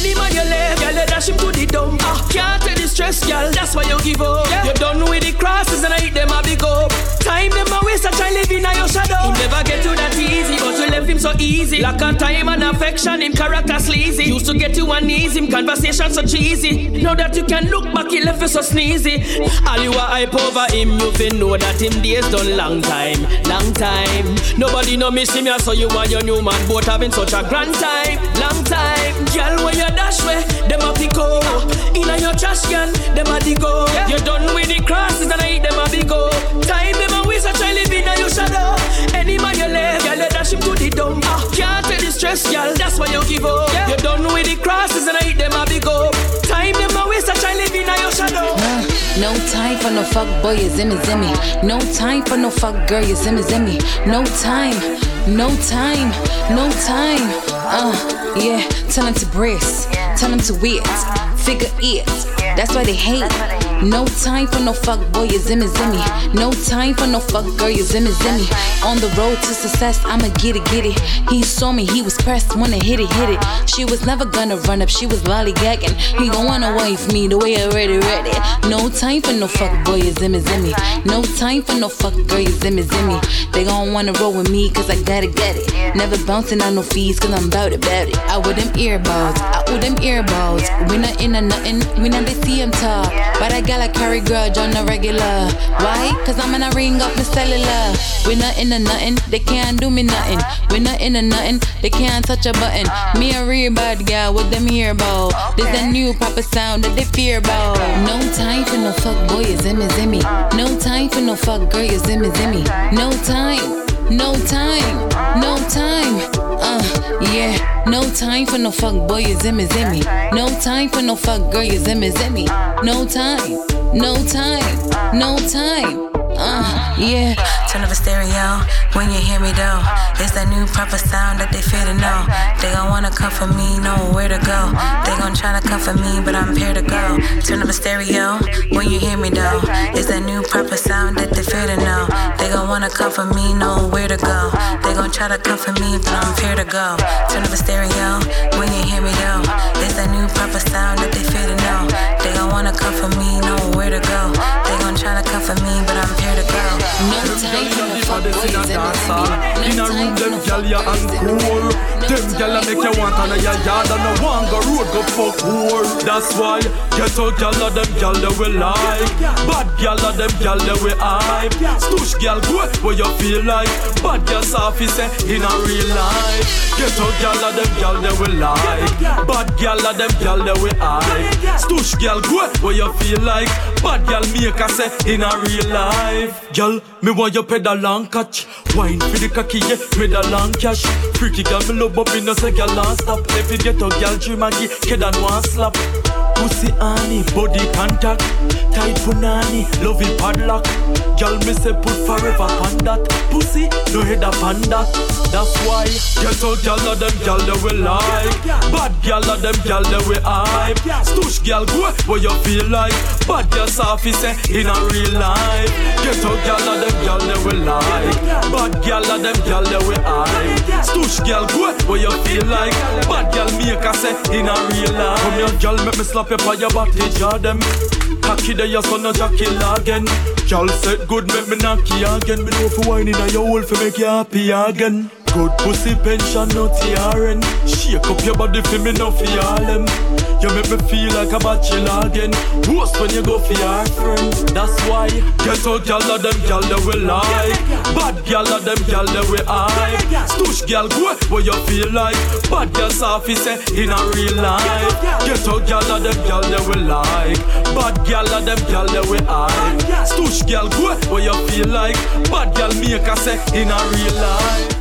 Any man you left, girl, you dash him to the dump. Ah, can't stress, girl, that's why you give up. Yeah. You're done with the crosses and I eat them a big up. Time them a waste, a try living inna your shadow. He never get to that easy, but you left him so easy. Lack of time and affection, him character sleazy. Used to get you knees, him conversation so cheesy. Now that you can look back, he left you so sneezy. All you a hype over him, you fin know that him days done long time, long time. Nobody no miss him, yeah, so you and your new man both having such a grand time, long time. Girl, where you dash where, them a pick up. Inna your trash can, them a dig up. You done with the crosses and I eat them a big up. Time them a waste, a try live inna your shadow. Any man you left, girl, you dash him to the dump. Ah, can't take the stress, girl, that's why you give up. You done with the crosses and I eat them a big up. Time them a waste, a try live inna your shadow. No time for no fuck boy, you zimmy zimmy. No time for no fuck girl, you zimmy zimmy. No time, no time, no time. Uh, yeah, tell him to brace, tell him to wait, figure it. That's why they hate. No time for no fuck boy, you zimmy zimmy. No time for no fuck girl, you zimmy zimmy. On the road to success, I'ma get it, get it. He saw me, he was pressed, wanna hit it, hit it. She was never gonna run up, she was lollygagging. He gon' wanna wife me the way I ready, ready. No time for no fuck boy, you zimmy zimmy. No time for no fuck girl, you zimmy zimmy. They gon' wanna roll with me, cause I gotta get it. Never bouncing on no fees, cause I'm bout it, bout it. I with them earbuds, I with them earbuds. We not in a nothing, we not they see him talk. But I gotta carry grudge on the regular. Why? Cause I'm gonna ring up my cellular. We not in a nothing, they can't do me nothing. We not in a nothing, they can't touch a button. Me a real bad girl with them earbuds. This a new proper sound that they fear about. No time for no fuck boy, you zimmy zimmy. No time for no fuck girl, you zimmy zimmy. No time. No time, no time, uh, yeah. No time for no fuck boy, you zimmy zimmy. No time for no fuck girl, you zimmy zimmy. No time, no time, no time, uh, yeah. Turn up a stereo when you hear me though. It's that new proper sound that they fear to know. They gon' wanna come for me, know where to go. They gon' try to come for me, but I'm here to go. Turn up a stereo when you hear me though. It's that new proper sound that they fear to know. They gon' wanna come for me, know where to go. They gon' try to come for me, but I'm here to go. Turn up a stereo when you hear me though. It's that new proper sound that they fear to know. They gon' wanna come for me, know where to go. They gon' try to come for me, No time for no fuck boy, you zimmy zimmy. In a room, them gal ya uncool. Them gal a make you want on your yard and no one go road go fuck whore. That's why ghetto gal a them gal that we like. Bad gal a them gal that we hype. Stush gal go where you feel like. Bad gal soft say in a real life. Ghetto gal a them gal that we like. Bad gal a them gal that we hype. Stush gal go where you feel like. Bad gal make a say in a real life. Gal, me want you pedal and catch. Wine for the cocky, yeah, me da long cash. Freaky girl, me love up in no say girl non stop. Get a girl, dream get kid and one slap. Pussy honey, body contact. Tight punani, love it padlock. Girl, me say put forever on that. Pussy, no head up on that. That's why get a girl of them girl that we like. Bad girl of them girl that we hype. Stush girl, go where you feel like. Bad girl, soft say in a real life. Get a girl of them girl that we like. Bad girl of them girl that we hype. Stush girl, go where you feel like. Bad girl, make a say in a real life. Come here, girl, make me slap you on your body, jar them. Cocky there, your son a jockey again. Girl said good, make me knock you again. Me know for whining on your hole for make you happy again. Good pussy pension, no TRN. Shake up your body for me, no for all them. You make me feel like a bachelor again. Worst when you go for your friend. That's why get out, girl of them, girl that we like. Bad girl of them, girl that we hype. Stush girl, go where you feel like. Bad girl, soft say in a real life. Get out, girl of them, girl that we like. Bad girl of them, girl that we hype. Stush girl, go where you feel like. Bad girl, make a say in a real life.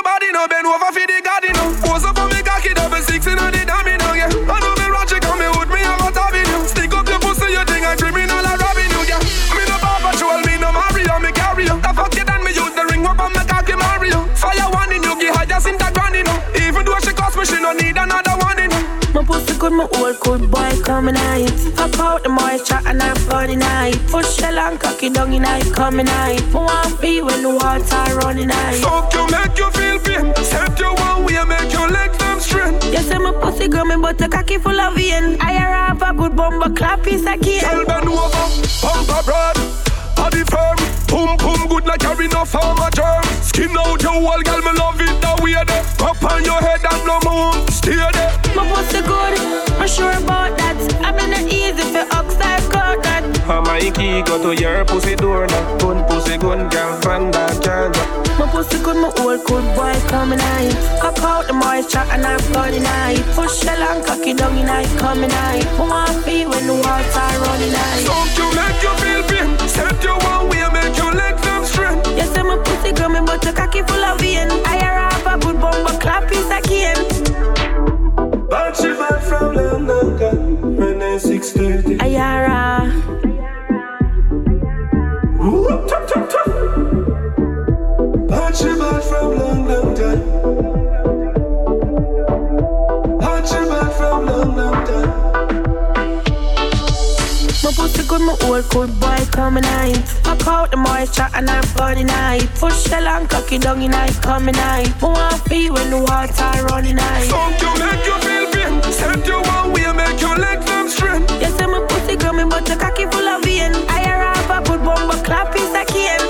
Wind up your body now, bend over for the garden now. Pose up for me cocky, double six in the dummy Good, my old good boy coming night. Pop out the moisture and I'm funny night. Push shell and cocky down in night coming night. I want be when the water running night. Fuck you, make you feel pain. Set you one way, make your legs them straight. You say my pussy me but the cocky full of vein. I have a good bumper clap piece cane. Tell bend over, pump a broad, body firm. Boom, boom, good like carry no farmer germ. Skin out your wall, girl, me love it the way there. Up on your head and no move, stay there. My pussy good, I'm sure about that. I'm in the easy for oxide cut that. I'm a key, go to your pussy door now. Gun pussy, gun, girl, find that girl. My pussy good, my old good boy coming night. Pop out the moisture and I'm funny night. Push shell and cocky down in night coming night. I want be when the water running night. Fuck you, make you say my pussy got me but the cocky full of vein. I have a good bumper clap piece of cane. Bad she bad from London, girl. When 6.30. Ayara. Whoop, tup, tup, tup. Bad good, my old good boy coming in. Fuck out the moisture and I'm funny night. Push the long cocky down in night coming night. I want feel when the water running night. Funk you make you feel pain. Set you one way, make your legs them straight. You say my pussy coming, but the cocky full of vein. I hear a good bomb, but clap is a cane.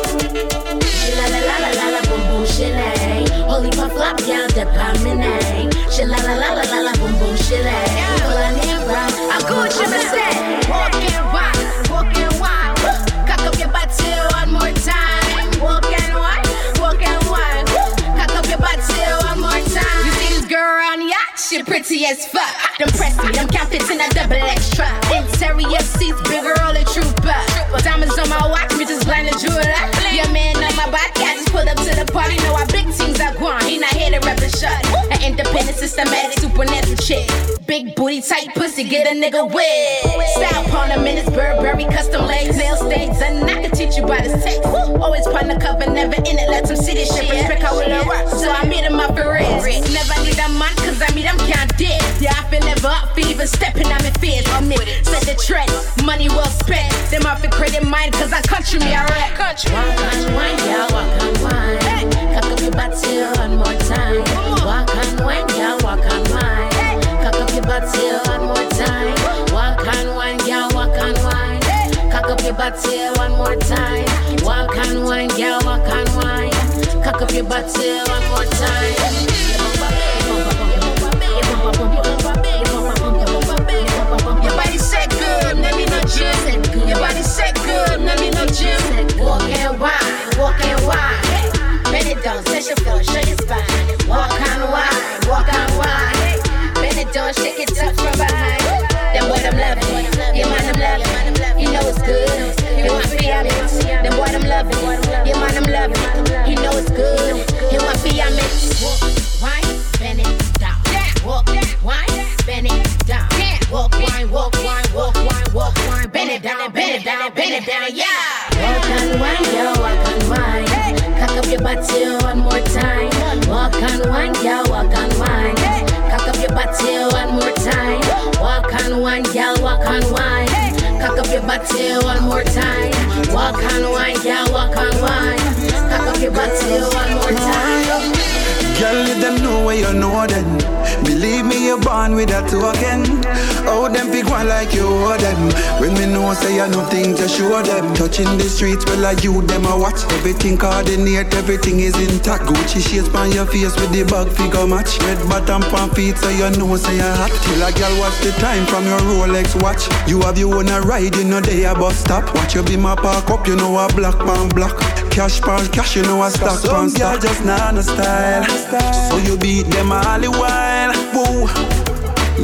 La la la la la la boom boom shilling. Holy my flop, girl, the name. She la la la la la la boom boom shilling. Pretty as fuck. Press me, them count it in a double extra. Interior seats, bigger, all the trooper. Diamonds on my watch, me just blind the jeweler. Your man on my body, I just pulled up to the party. Know I big teams are gone. He not here to rep and shut. An independent, systematic, supernatural chick. Big booty, tight pussy, get a nigga wet. Style pawn a minutes, Burberry, custom legs, nail stains. And I can teach you by the text. Always partner cover, never in it. Let see this shit. Respect how we work. So I meet him up for rest. Never need a man, cause I meet him can't dead. Yeah, I feel never up for even stepping on my fears. I'm it. Set the trend, money well spent. Them off the credit mine, cause I country me, alright. Country. Walk on wine, girl, walk on wine. Cock up your body one more time. Walk on wine, girl, walk on wine. Cock up your body one more time. Walk on wine, girl, walk on wine. Cock up your body one more time. Walk on wine, girl, walk on wine. Cock up your body one more time. Walk and wine, walk and wine. Benidorm, touch your floor, show your spine. Walk on wine, walk on wine. Benidorm, shake it up from behind. Then what I'm loving, your mind I'm loving. You know it's good. You want to be on it. Then what I'm loving, your mind I'm loving. You know it's good. You want to be on it. Walk, wine, Benidorm. Walk, wine, Benidorm. Walk, wine, walk, wine, walk, wine, walk, wine. Benidorm, Benidorm, Benidorm, yeah. Walk on wine, girl, walk on wine. Cock up your body one more time. Walk on wine, girl, walk on wine. Cock up your body one more time. Walk on wine, girl, walk on wine. Cock up your body one more time. Walk on wine, girl, walk on wine. Cock up your body one more time. Girl, let them know where you know them. Me, you're born with a token. Oh, them pick one like you owe them. When me know, say you nothing to show them. Touching the streets, well, I you them a watch. Everything coordinate, everything is intact. Gucci shades on your face with the bag figure match. Red bottom pan feet, so you know, say you hot. Till a girl watch the time from your Rolex watch. You have your own a ride, you know they a bus stop. Watch you be my park up, you know a black pan block. Cash pan cash, you know a stock pan stock. just not a style. So you beat them all the while.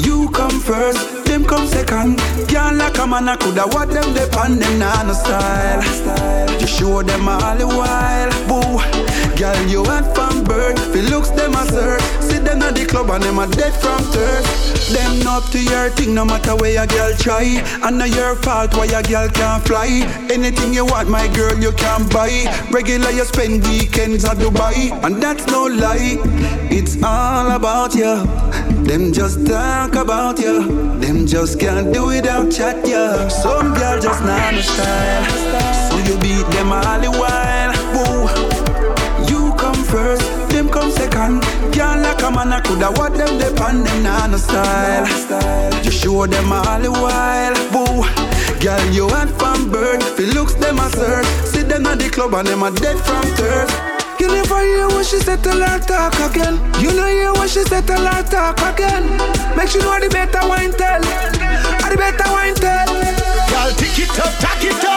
You come first, them come second. Can't like a man, I coulda what them depend them nah no style. You show them all the while. Whoa. Girl, you hot from birth. Fi looks them a search. See them at the club and them a dead from thirst. Them not to your thing, no matter where your girl try. And not your fault why a girl can't fly. Anything you want, my girl, you can buy. Regular you spend weekends at Dubai, and that's no lie. It's all about you. Them just talk about you. Them just can't do without chat you. Some girl just not no style. So you beat them all the while. Woo. You come first, them come second. Can't like a man, I coulda what them depend them nah no style. You show them all the while. Woo. Girl, you hot from birth. Fi looks them a search. See them at the club and them a dead from thirst. You never hear what she said, tell her talk again. You know hear what she said, tell her talk again. Make sure you know the better wine tell. Or the better wine tell. Girl, tick it up, tack it up,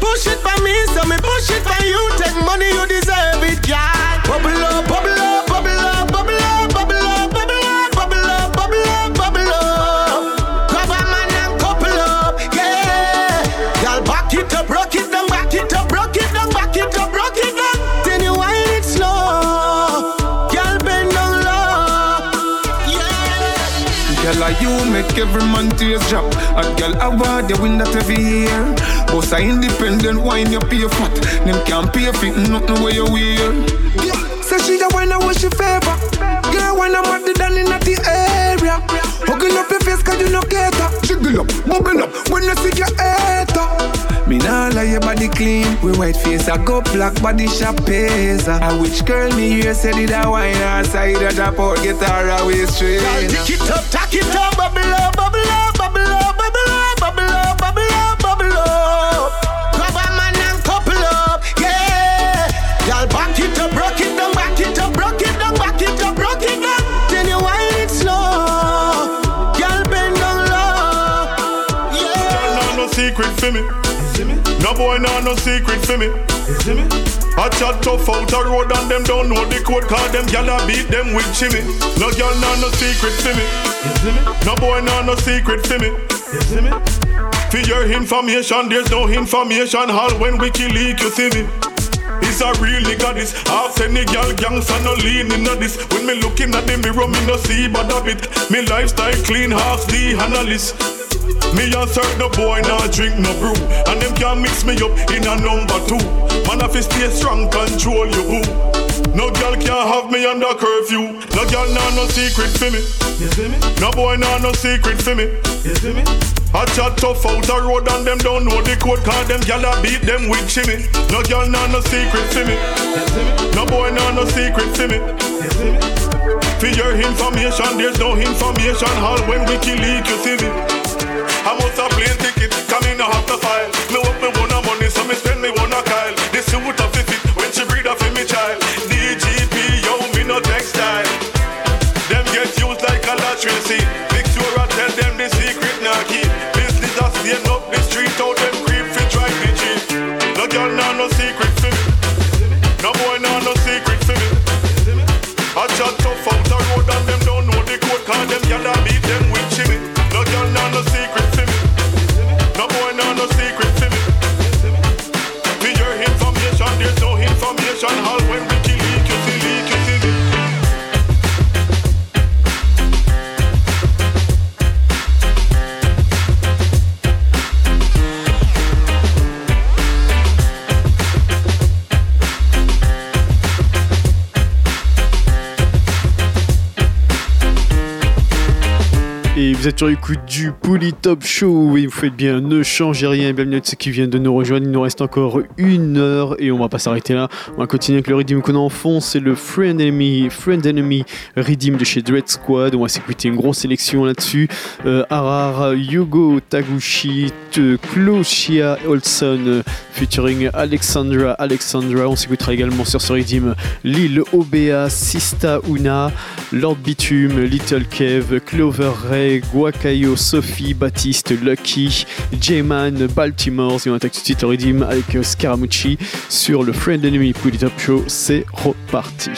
push it for me, so me push it for you. Every man tears drop. A girl award, you win that every year. Boss a independent, wine you pay fat. Them can't pay for nothing where you wear. Yeah, say she a wine what she favor. Girl, when I'm at the down in the area. Hugging up your face cause you no cater. Jiggle up, bubble up, when you see your hater. Me nah lie, your body clean. We white face, I go black body shop pays. A which girl me here said it a wine her side of the port guitar away straight. Girl, tick it up, tack it up, for me. No boy nah no secret for me. I chat tough out a road and them don't know the code Cause them gyal beat them with chimney No gyal nah no secret for me. No boy nah no secret for me. For your information there's no information hall When we kill leak you see me. It's a real nigga this. Half any gal gangs and no lean in this. When me looking at the mirror me no see but a bit Me lifestyle clean half the analyst me assert the boy not drink no brew And them can mix me up in a number two Man if stay strong control you boo No girl can have me under curfew No girl nah no secret for me You see me? No boy nah no secret for me You see me? I chat tough out the road and them don't know the code Cause them gyal a beat them with chimney No girl nah no secret for me You see me? No boy nah no secret for me You see me? For your information, there's no information hall when we kill leak, you see me. I must have plane ticket, come in, I have to file. Me work me êtes sur l'écoute du Pouli Top Show et vous faites bien, ne changez rien. Bienvenue à ceux qui viennent de nous rejoindre. Il nous reste encore une heure et on va pas s'arrêter là. On va continuer avec le rythme qu'on a en fond. C'est le Friend Enemy, Friend Enemy Redeem de chez Dread Squad. On va s'écouter une grosse sélection là-dessus. Euh, Yugo, Taguchi, Clochia Olson, featuring Alexandra, Alexandra. On s'écoutera également sur ce Redeem Lil Obea, Sista Una, Lord Bitume, Little Kev, Clover Ray, Guacayo, Sophie, Baptiste, Lucky, J-Man, Baltimore. Et on attaque tout de suite avec euh, Scaramucci sur le Friend Enemy Pouli Top Show. C'est reparti.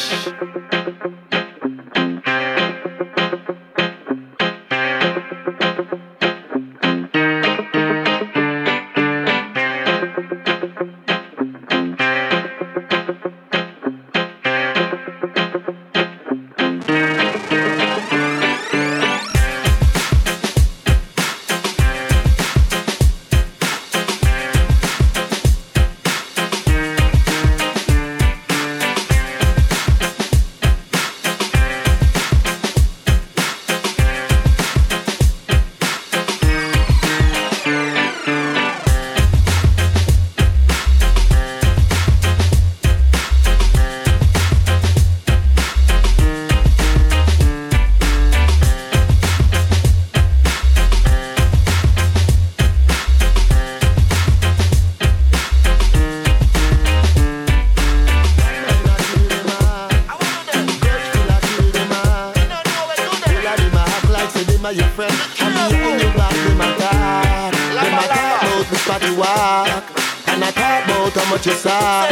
Are your friend. And me when you back, them a talk. Them a talk about me spotty walk. And I talk about how much you saw.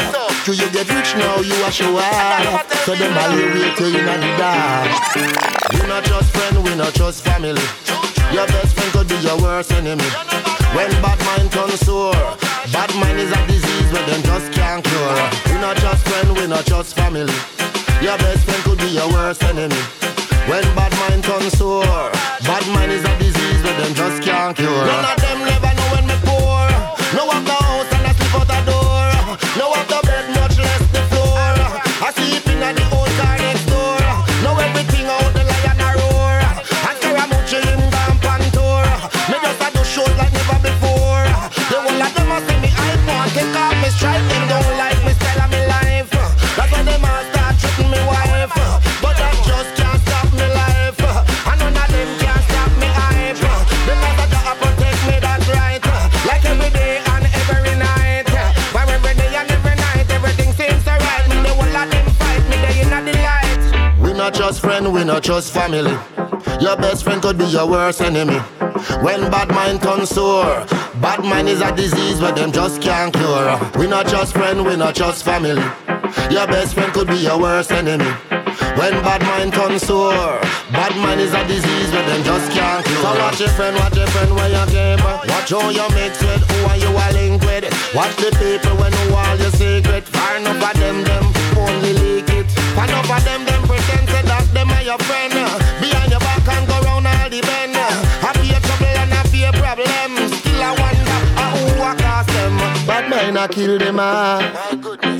Do you get rich now, you a show off. So them all you wait till you not dark. We not just friend, we not just family. Your best friend could be your worst enemy. When bad mind turns sore, bad mind is a disease where them just can't cure. We not just friend, we not just family. Your best friend could be your worst enemy. When bad mind turn sore. Bad mind is a disease where them just can't cure. None of them never know when me poor. No have the house and I sleep out the door. No have the Just friend, we not just family. Your best friend could be your worst enemy. When bad mind turn sore, bad mind is a disease where them just can't cure. We not just friend, we not just family. Your best friend could be your worst enemy. When bad mind turn sore, bad mind is a disease where them just can't cure. So watch your friend, watch your friend where you came. Watch how you mix with, who are you a link with. Watch the people when you all your secret. Find up of them, them only leak it. Find up of your friend. Behind your back and go round all the bend. Happy a trouble and happy a problem. Still I wonder how who a cause them. Bad mind a kill them off.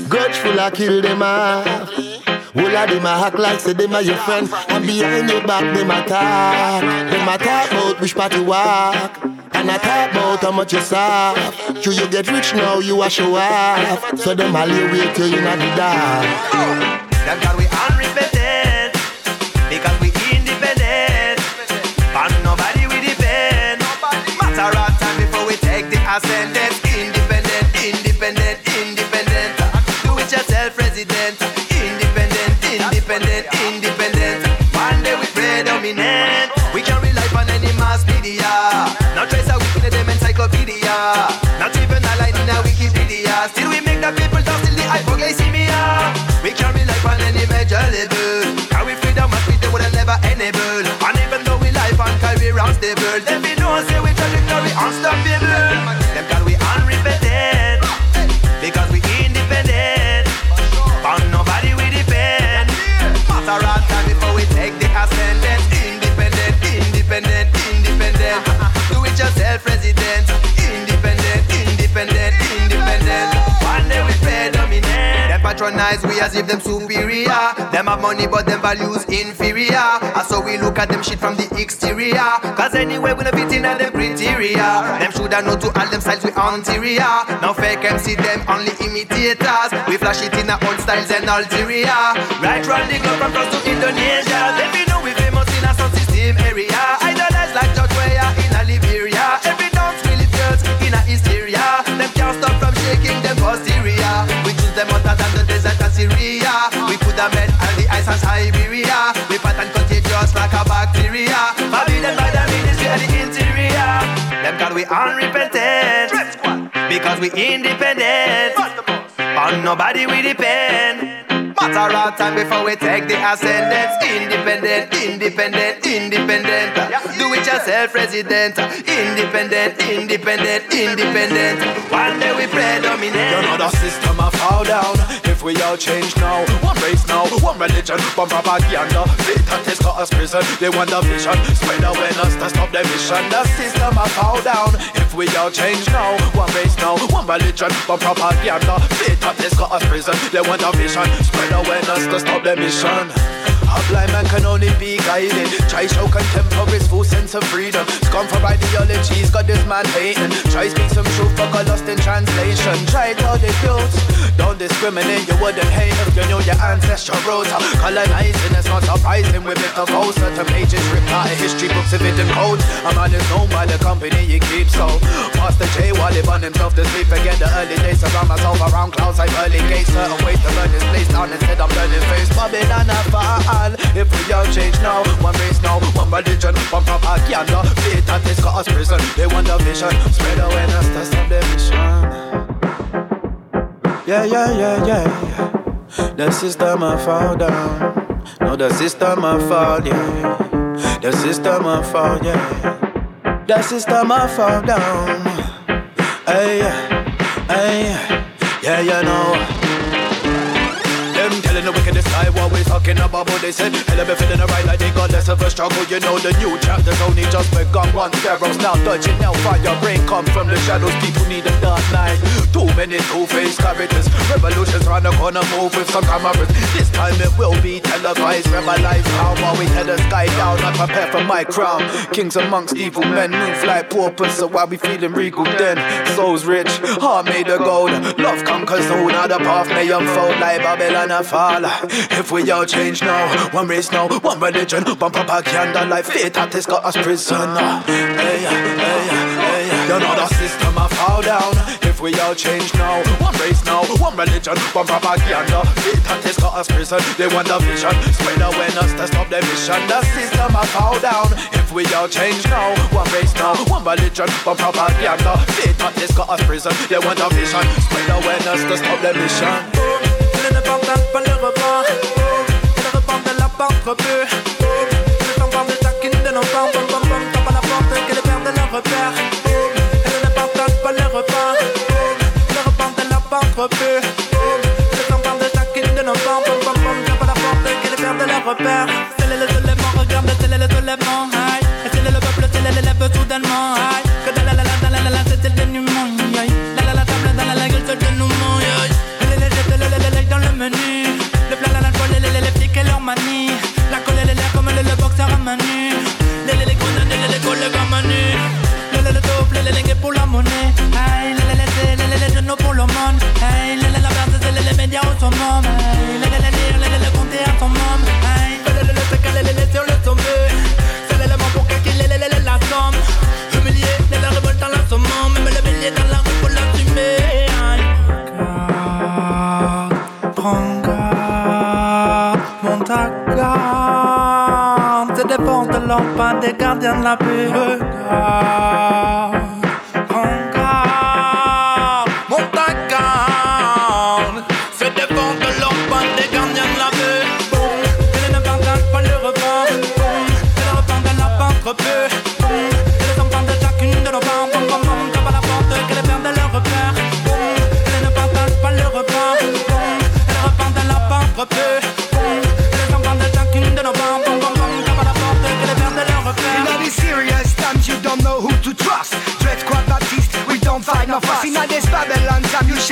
Grudgeful a kill them off. All of them a act like say them are your friend And behind your back them a talk Them a talk about which part you walk And I talk about how much you soft Till you get rich now you a show off So them a lay wait till you in the dark Of time before we take the ascendant. Independent, independent, independent. Do it yourself resident. Independent, independent, independent. One day we predominant We can rely on any mass media. Not trace a week in them encyclopedia. Not even a line in a Wikipedia. Still we make the people talk till the hypoglycemia. We can rely on any major level Can we freedom and freedom would never enable And even though we life and career unstable Then we know say we trajectory unstoppable patronize we as if them superior. Them have money but them values inferior. And so we look at them shit from the exterior. Cause anyway we no fit in them criteria. Them shoulda know to all them styles we anterior. Now fake MC them only imitators. We flash it in our own styles and ulterior Right round the globe from France to Indonesia. Let me know we famous in a sound system area we unrepentant. Because we independent. On nobody we depend. Matter of time before we take the ascendance. Independent, independent, independent. Do it yourself resident. Independent, independent, independent. One day we predominate. You know the system a fall down If we all change now. One race now, one religion One propaganda. Satan has got us prison They want the vision. Spread awareness to stop the mission. The system a fall down. If we all change now One race now, one religion One propaganda. Satan has got us prison They want the vision. Spread awareness to stop the mission a blind man can only be guided. Try show his full sense of freedom. Scum for ideologies, got this man hating. Try speak some truth, but got lost in translation. Try tell the youth, don't discriminate. You wouldn't hate if you knew your ancestral roots. Colonizing is not surprising. With it of all certain pages ripped out of history books of hidden codes. A man is known by the company he keeps. So, Master J while he bun himself to sleep again. The early days around myself around clouds like early gates. Certain ways to learn this place down instead I'm learning face. Babylon a fall. If we all change now, one race now, one religion, one propaganda. Faith that is us prison. They want the vision, spread awareness to the mission. Yeah, yeah, yeah, yeah. The system a fall down. No, the system a fall, yeah. The system a fall, yeah. The system a fall down. Hey, hey, yeah, you know. Them Telling the wickedest what we talking about, but they said, Hell, be feeling alright like they got less of a struggle. You know, the new chapter's only just begun. One pharaoh's now dodging, now fire brain come from the shadows. People need a dark night. Too many two-faced characters. Revolutions round the corner, move with some cameras. This time it will be televised. Life how while we head the sky down. I prepare for my crown. Kings amongst evil men move like paupers. So while we feeling regal, then souls rich, heart made of gold. Love conquers all. Now the path may unfold like Babylon a fall. If we all change now, one race now, one religion, one propaganda like faith that has got us prisoner. Hey, hey, hey. You know the system a fall down. If we all change now, one race now, one religion, one propaganda. Faith that has got us prison. They want the vision, spread awareness to stop the mission. The system I fall down. If we all change now, one race now, one religion, one propaganda. Faith that has got us prison. They want the vision, spread awareness to stop the mission. Ne partage pas le repas. Elle repart de la porte peu Le temps de taquine de parents Bom bom bom Tape à la porte qu'elle perd de leur repère. Elle ne partage pas le repas. Elle repart de la porte peu Le temps de taquine de parents Bom bom bom Tape à la porte qu'elle perd de leur repère. C'est le soulèvement, regarde c'est le soulèvement les les compter à son môme. Aïe, les les les caler, les les sur le sommet. C'est l'élément pour qu'il les les les la somme. Humilié, les les révolte dans la somme. Même le billet dans la rue pour l'assumer. Aïe. Prends garde, monte ta garde C'est défense de l'homme, pas des gardiens de la paix Regarde,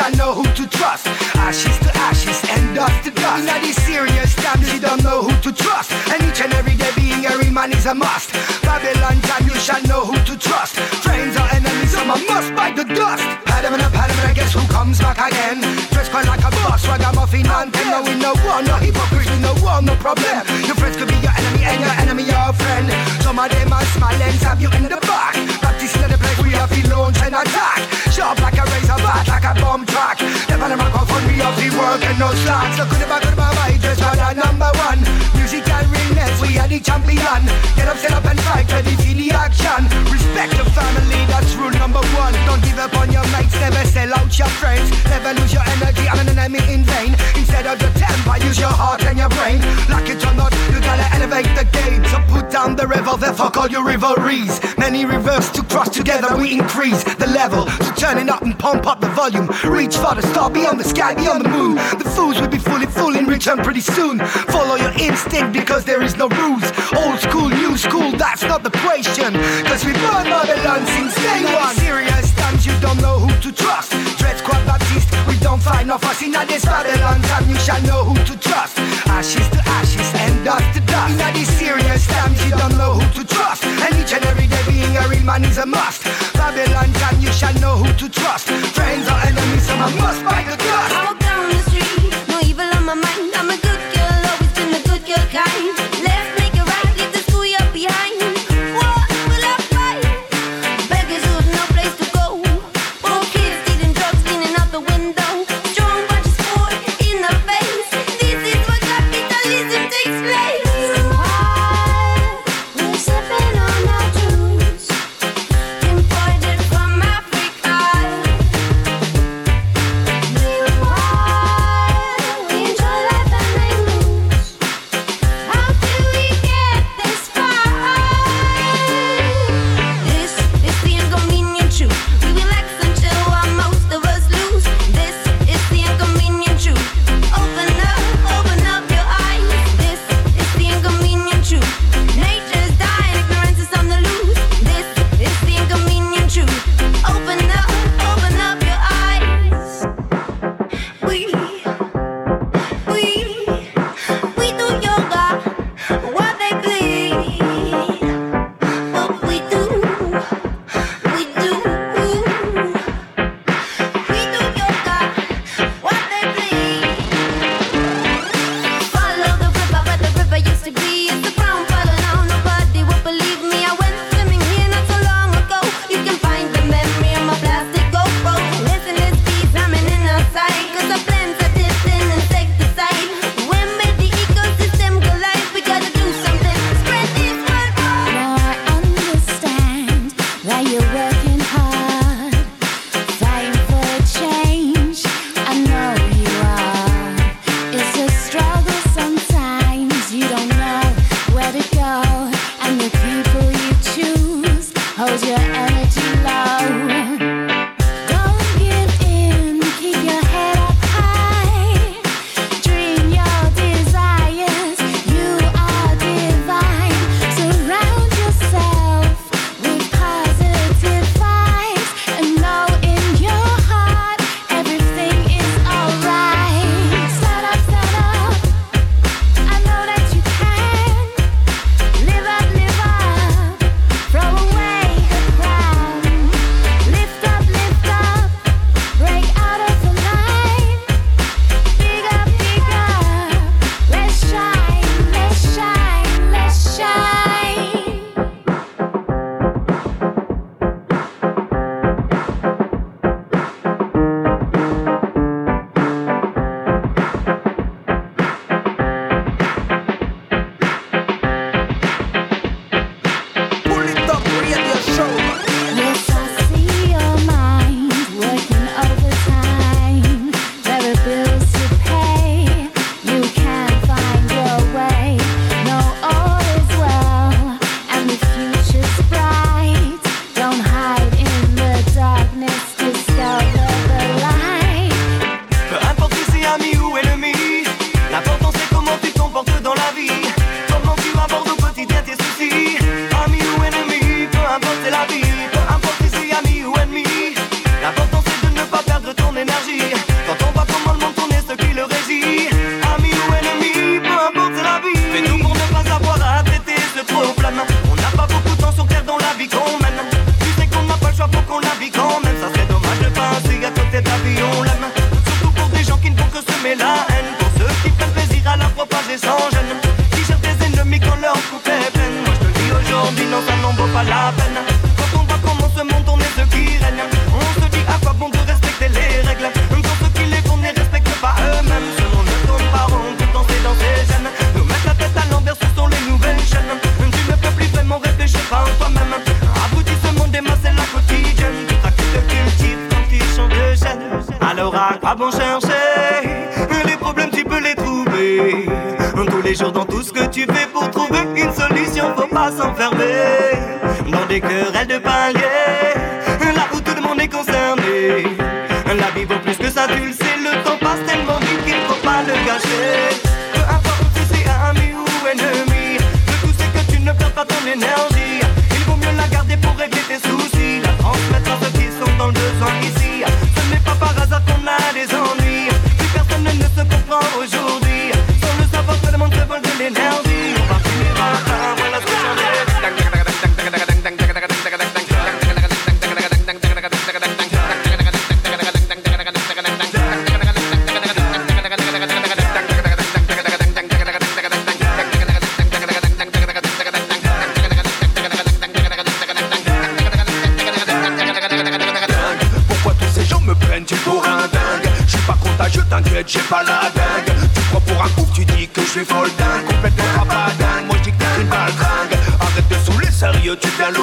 you shall know who to trust. Ashes to ashes and dust to dust. In these serious times, you don't know who to trust. And each and every day, being real man is a must. Babylon time, you shall know who to trust. Friends or enemies, some a must bite the dust. Adam and a Adam, and I guess who comes back again? Dress quite like a boss, ragamuffin and ten. No, we no war, no hypocrisy, no war, no problem. Your friends could be your enemy and your enemy your friend. Some of them are small and have you in the back. Practicing in the place we have to launch and attack. Sharp like a razor, bad like a bomb track. Never the microphone, we have the work and no slacks. Look at the back of my mind, just for the number one. Music and realness, we are the champion. Get up, set up and fight, ready for the action. Respect the family, that's rule number one. Don't give up on your mates, never sell out your friends. Never lose your energy, I'm an enemy in vain. Instead of your temper, use your heart and your brain. Like it or not, you gotta elevate the game. So put down the revolver, fuck all your rivalries. Many rivers to cross together, we increase the level. So turn it up and pump up the volume. Reach for the star, beyond the sky, beyond the moon. The fools will be fully full in return pretty soon. Follow your instinct because there is no rules. Old school, new school, that's not the question. Cause we've burn Babylon since day one. Serious times you don't know who to trust. Dread Squad Baptiste, we don't find no fuss. In this Babylon time you shall know who to trust. Ashes to ashes and dust to dust. In these serious times you don't know who to trust. And each and every day being a real man is a must. Babylon time you shall know who to trust. Friends or enemies, some a must bite the dust. I walk down the street, no evil on my mind. I'm a good girl, always been a good girl kind.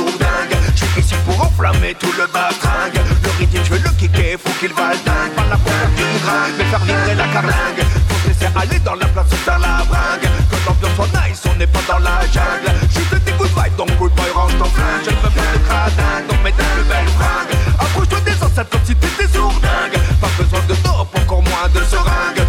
tout. Je suis ici pour enflammer tout le batringue. Le rythme, je veux le kicker, faut qu'il va dingue. Pas la pour du grain, mais faire vibrer la carlingue. Faut se laisser aller dans la place, dans la bringue. Que l'ambiance soit nice, on n'est pas dans la jungle. Je te dis good donc good boy, range ton flingue. Je ne veux pas de cradingue, donc mets ta plus belle fringue. Approche-toi des enceintes comme si t'étais sourdingue. Pas besoin de dope, encore moins de seringue.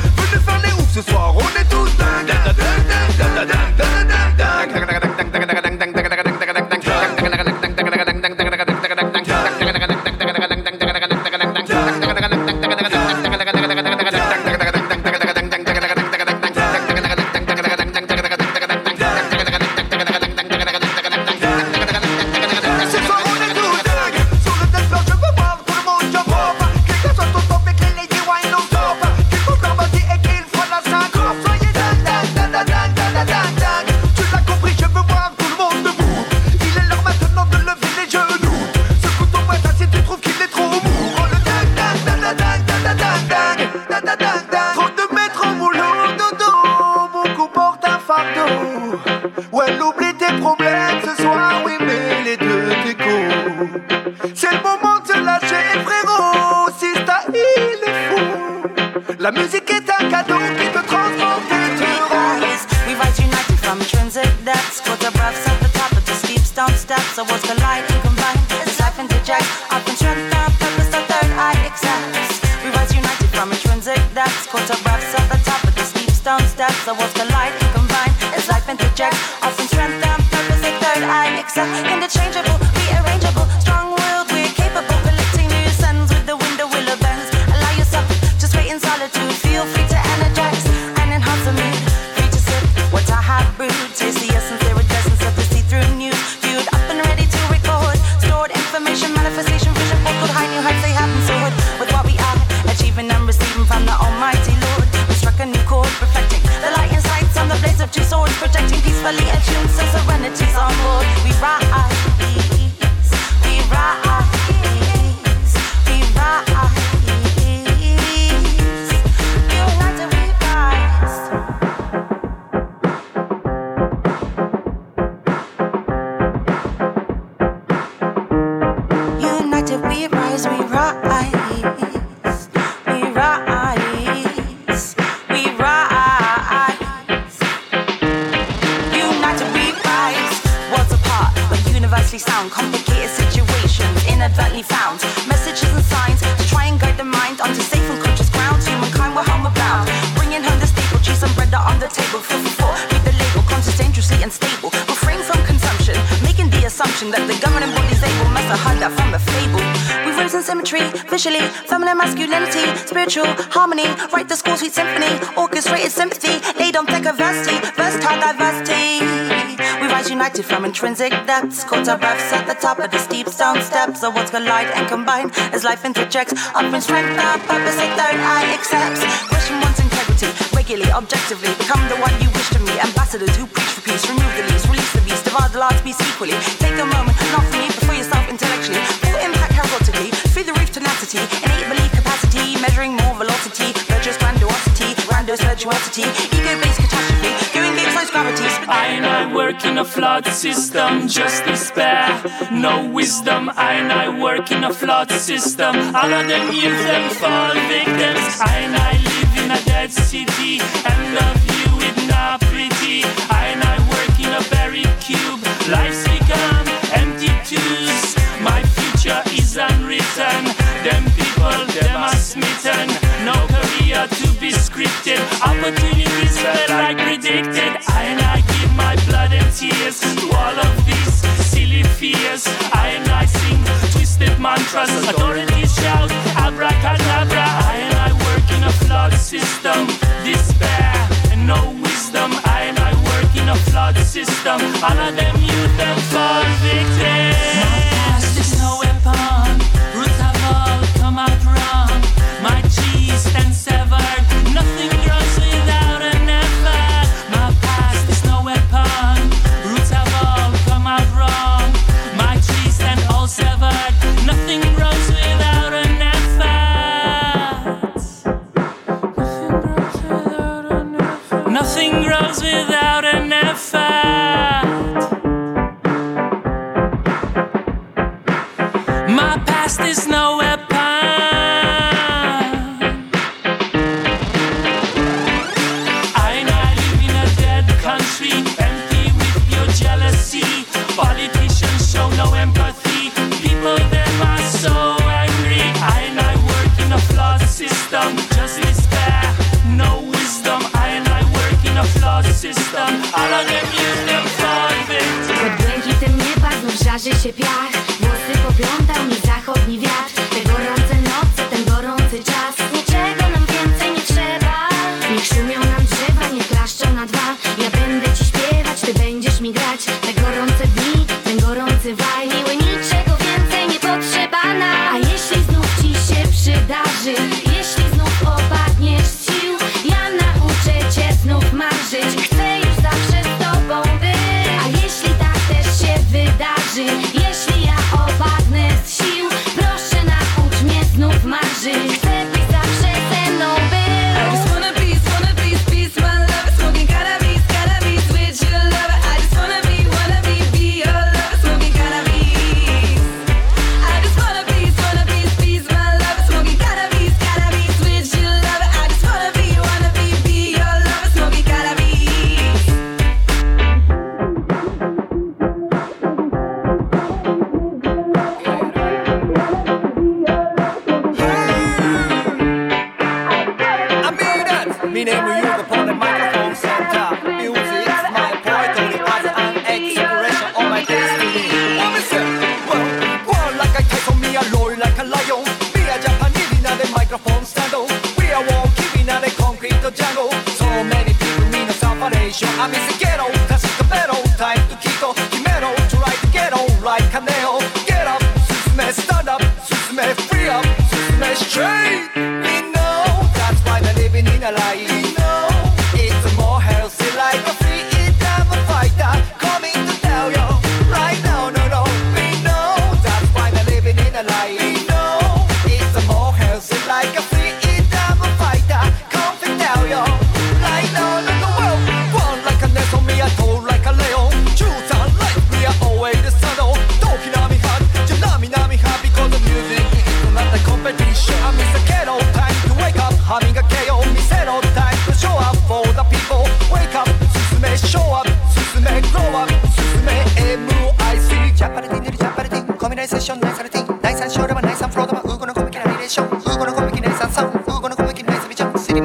intrinsic depths. Quarter breaths at the top of the steep stone steps. The words collide and combine as life interjects. Offering strength, our purpose, a third eye accepts. Question one's integrity, regularly, objectively. Become the one you wish to meet. Ambassadors who preach for peace. Remove the leaves, release the beast. Divide the last beast equally. in a flawed system, just despair. No wisdom, I and I work in a flawed system. All of them youth, them fall victims. I and I live in a dead city, and love you with not pity. I and I work in a buried cube. Life's become empty twos. My future is unwritten. Them people, them are smitten. No career to be scripted. Opportunities that I predicted. I and I my blood and tears and all of these silly fears. I and I sing twisted mantras, authorities shout abracadabra. I and I work in a flawed system, despair and no wisdom. I and I work in a flawed system. All of them, you them fall victim. Pod błękitem nie padł, żarzy się piach. Włosy poplątał mi zachodni wiatr.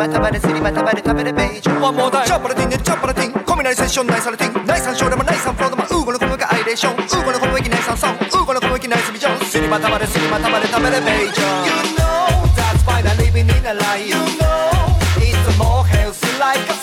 bata one more time. Chop the thing chop the nice all nice and short of nice and flow of my ooh gonna come like a nice and song ooh gonna nice vision city bata bata city bata bata top of you know that's why they're living in a lie. You know it's a more healthy life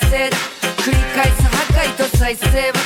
繰り返す破壊と再生は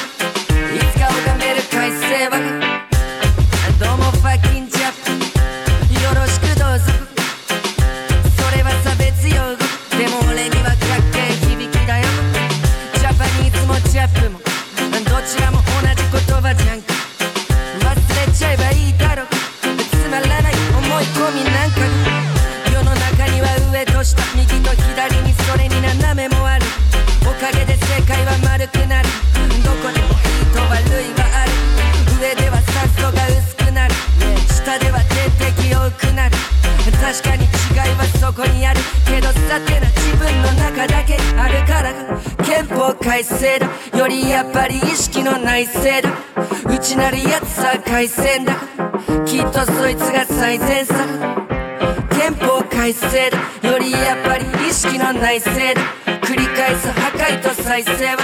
I said.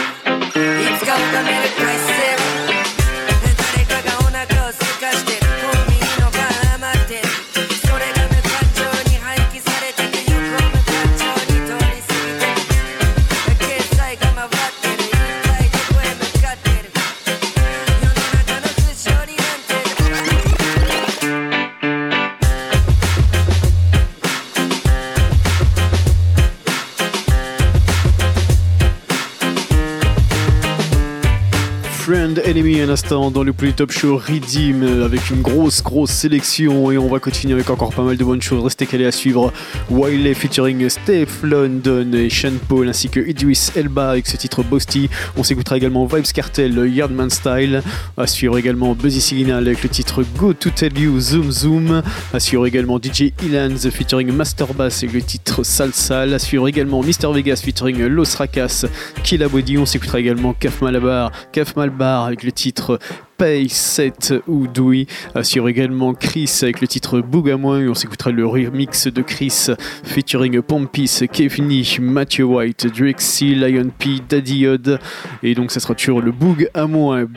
Dans le Top Show Redeem euh, avec une grosse grosse sélection et on va continuer avec encore pas mal de bonnes choses. Restez calés à suivre Wiley featuring Steph London et Sean Paul ainsi que Idris Elba avec ce titre Boasty. On s'écoutera également Vibes Cartel Yardman Style. À suivre également Buzzy Signal avec le titre Go to Tell You Zoom Zoom. À suivre également DJ Ilans featuring Master Bass avec le titre Salsal. À suivre également Mr Vegas featuring Los Racas Killa Body. On s'écoutera également Kaf Malabar, Kaf Malbar avec le titre Pay 7 ou Doui. À suivre également Chris avec le titre Bougamoin. Et on s'écoutera le remix de Chris featuring Pompis, Kevni, Matthew White, Drexy, Lion P, Daddy Yod. Et donc ça sera toujours le Boog à.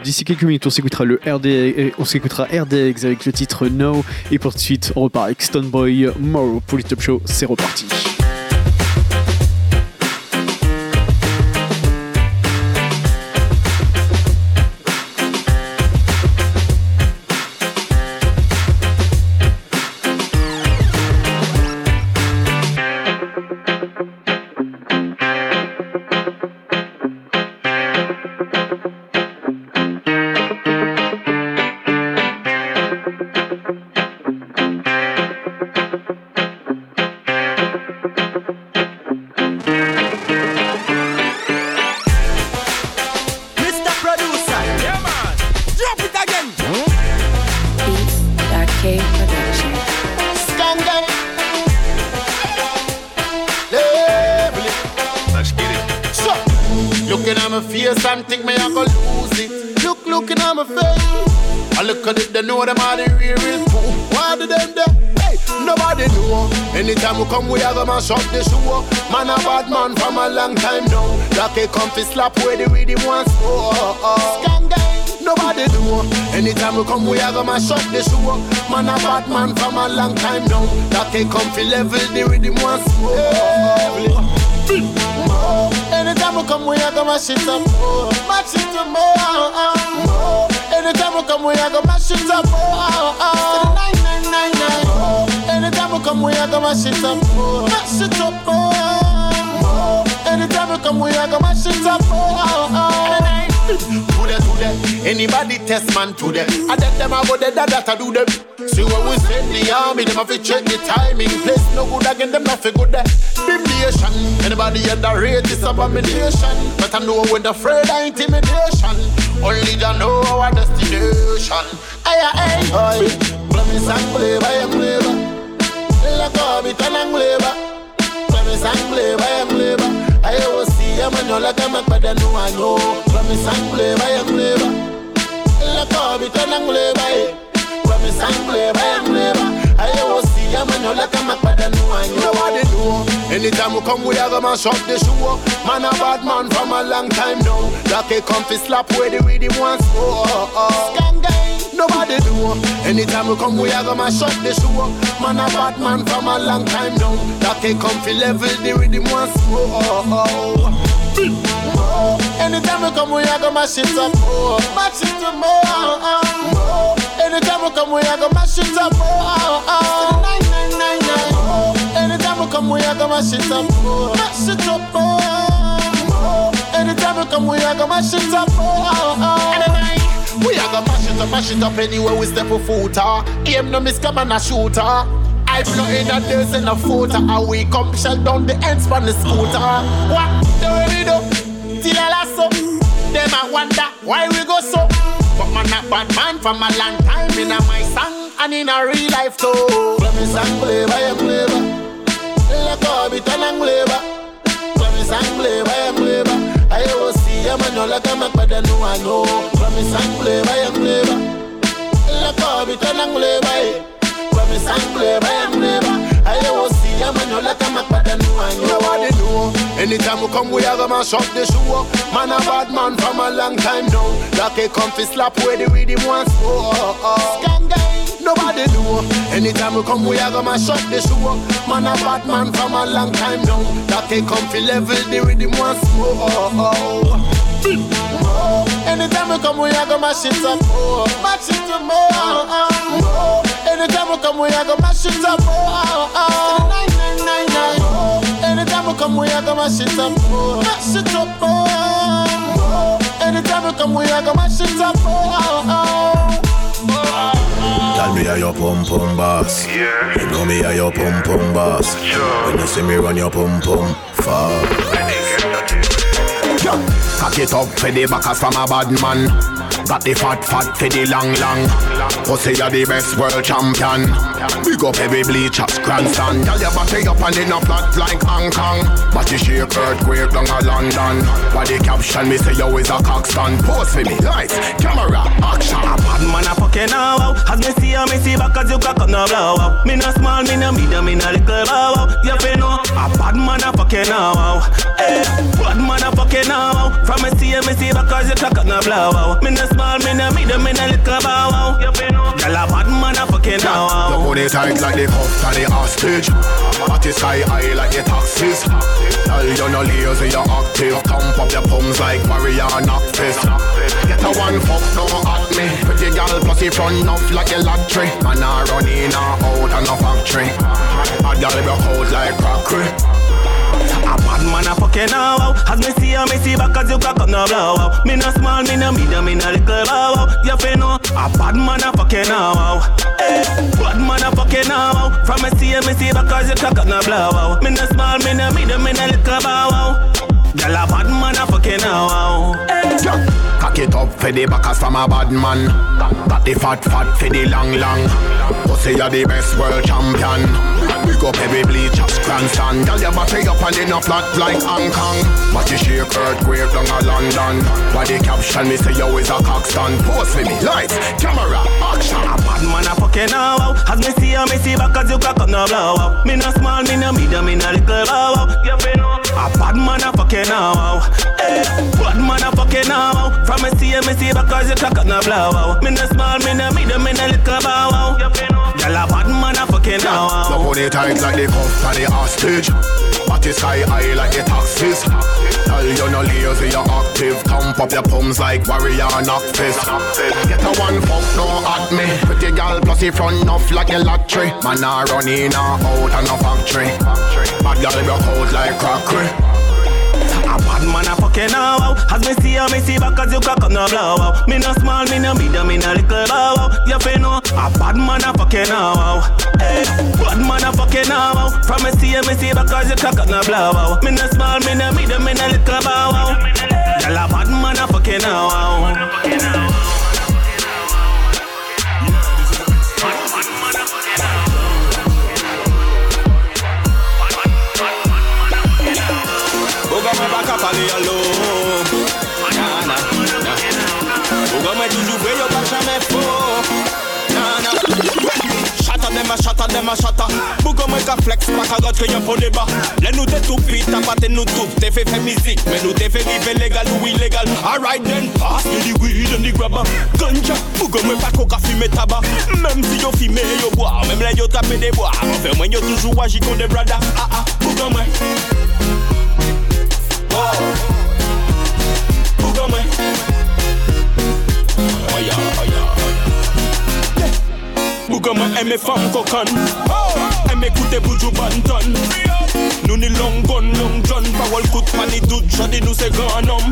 D'ici quelques minutes, on s'écoutera le RD, on s'écoutera RDX avec le titre No. Et pour de suite, on repart avec Stone Boy, More pour le Top Show. C'est reparti. Gonna shut the show. Man, a bad man from a long time now. Like a comfy slap where the rhythm wants. Oh. Scandal. Nobody know. Anytime we come, we are gonna shut the show. Man, a bad man from a long time now. Like a comfy level, the rhythm wants. Oh, oh, oh. Anytime we come, we are gonna mash it up more. Mash it up more. more. Anytime we come, we are gonna mash it up more. Come, we are gonna mash it up. Mash it up more. Anytime we come, we are gonna mash it up more. Today, today, anybody test man today. I let them a go there, that I do them. See when we send the army, them have to check the timing. Place no good again, them not good eh. there. Bimnation, anybody underrate this abomination. But I know when the afraid of intimidation. Only they know our destination. Ay, ay, ay. Promise and flavor, I flavor. Come it and flavor. Promise and flavor, I am flavor. I always see a man, you like but I know know. Promise and flavor, I am flavor. La come it. Promise and flavor, I am flavor. I always see a man, you like a man, but I know know. Nobody know. Anytime we come, we are gonna shut the show. Man, a bad man from a long time now. Like a comfy slap where the rhythm wants. Oh. Nobody do. Anytime we come, we are gonna shut the show. up. Man, a bad man from a long time now. That can come fi level the rhythm once more. Oh. Anytime we come, we are gonna mash it up more. Mash it up more. more. Anytime we come, we are gonna mash it up more. Nine, nine, nine, nine. Anytime we come, we are gonna mash it up more. Mash it up more. Anytime we come, we are gonna mash it up more. We are gonna mash it up, mash it up anywhere we step a foot. ah. Aim no miss, come and a shooter. I blow in a days in a footer. And we come shell down the ends from the scooter. What do we do? Till I lasso. Them I wonder why we go so. But man, a bad man from a long time in a my song and in a real life too. Let me sang play by a flavor. Let go be tan and flavor. Me sang play by flavor. I a man you like a man, but I know I me sang play by a flavor. Let go be tan and flavor. Me sang play by a flavor. I will see a man you like a man, but I know I know. Nobody know. Anytime we come, we are gonna shut the show. Man, a bad man from a long time now. Like a comfy slap where the rhythm wants. Oh, oh. oh. Skangai. Nobody know. Anytime we come, we are gonna shut the show. Man, a bad man from a long time now. Like a comfy level, the rhythm. Oh, oh. Oh. Anytime we come, we are gonna mash it up. Oh. Mash it up more. Oh. Anytime we come, we are gonna mash it up. Oh. Nine, nine, nine, nine. Oh. Anytime we come, we are gonna mash it up. Oh. Mash it up. Oh. Anytime we come, we are gonna mash it up. Oh. Tell me how your pum pum boss. You know me how your pum pum boss. When you see me run your pum pum fast. Cock it up for the backers from a bad man. Got the fat fat for the long long. Pussy you're the best world champion. Big up every bleachers grandstand. Tell your body up and in a flat like Hong Kong. But you shake earthquake down a London. Body caption me say you is a cockstand. Post for me lights, camera, action. A bad man a fucking now. As me see her, me see back as you cock up no blow wow. Me no small, me no medium, me no little bow wow. You fi know a bad man a fucking now wow. Eh, bad man a fucking now. From me see her, me see back as you cock up no blow wow. Me no small, me no medium, me no little bow wow. You fi know, girl a bad man a fucking now You it tight like the cuff and the hostage. At the sky high like the taxis. Tell you no lazy, you're active. Thump up your palms like knock fist. Get a one fuck no at me. Pretty girl plus he front off like a lottery. Man I run in or out and no factory. A girl broke out like crockery. A bad man a fucking now wow. As me see her, me see back as you cock up no blow wow. Me no small, me no medium, me no little bow wow. You fi know a bad man a fucking now wow. Eh, bad man a fucking now wow. From me see her, me see back as you cock up no blow wow. Me no small, me no medium, me no little bow wow. Girl a bad man a fucking now wow. Eh. Cock it up for the backers from a bad man. Got the fat fat for the long long. Pussy you're the best world champion. Big up every bleachers grandstand. Girl your body up and in a flat like Hong Kong. But you shake earthquake down a London. Body caption me say you is a cockstand. Post for me lights, camera, action. A bad man a fucking now wow. As me see her, me see back as you cock up no blow wow. Me no small, me no medium, me no little bow wow. You fi know a bad man a fucking now. Eh, bad man a fucking now. From me see me see back you cock up no blow. Me no small, me no medium, me no little bow wow. You fi girl a bad man a fucking now wow. You put tight like the cuff and the hostage. But the sky high like the taxis. Tell you no lazy, you active. Thump up your palms like warrior knock fist. Get a one fuck no at me. Pretty girl plus he front off like a lottery. Man a run in or out and no factory. Bad girl broke out like crockery. Fucking now wow. As me see her, me see back as you cock up no blow wow. Me no small, me no medium, me no little bow wow. You fi know a bad man a fucking now wow. Eh, bad man a fucking now wow. From me see her, me see back as you cock up no blow wow. Me no small, me no medium, me no little bow wow. Girl a bad man a fucking now wow. Baka a shatter them a shatter Bouga mwen ka flex, pa ka got ke yon pon deba Le nou te tou pit, tapate nou tout Te fe fe mizik, men nou te fe rive legal ou illegal Alright then, pass me the weed and the grabber Ganja, bouga mwen pa ko ka fume taba Mem si yo fime yo bois, mem le yo tape de bois Enfin mwen yo toujou wajik kon de brada Ah ah, bouga mwen Wow Bouga mwen eme fam kokan Eme koute boujou bantan Nou ni long gun, long john Parol kout pa ni dout, jodi nou se gran om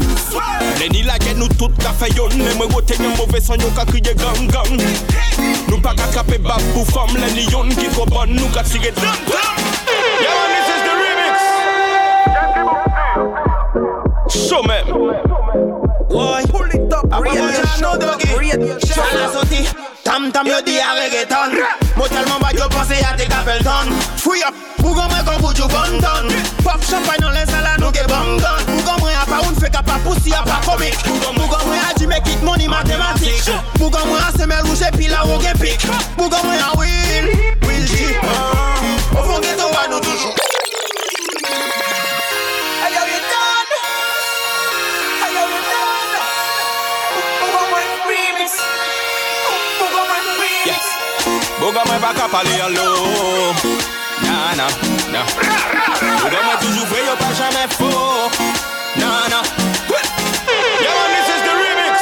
Le ni la gen nou tout ka fe yon Le mwen wote yon mouve son yo ka kriye gang gang. Nou pa ka kape bab pou fam Le ni yon ki ko bon, nou ka sige dam dam. Yeah man, this is the remix. So men Boy, pull it up, read no doggy. Chala soti, tam tam yo di a reggaeton. Mo telman bad yo pense a te Capleton. Free up, bougon mwen kon bout yo bonton. Pop champagne dans les salades nou ge bongon. Bougon mwen a pa un fake a pa pussy a pa comic. Bougon mwen a di make oh, oh, it oh, money mathématique. Bougon mwen a semel rouge pi la ou gen pic. Bougon mwen a win, win G. Au fond ghetto wa nou toujou. Bouga mwen pa ka pale an lo. Na na, na. Mwen toujou vwe yo pa fo. Na na. Yeah man, this is the remix.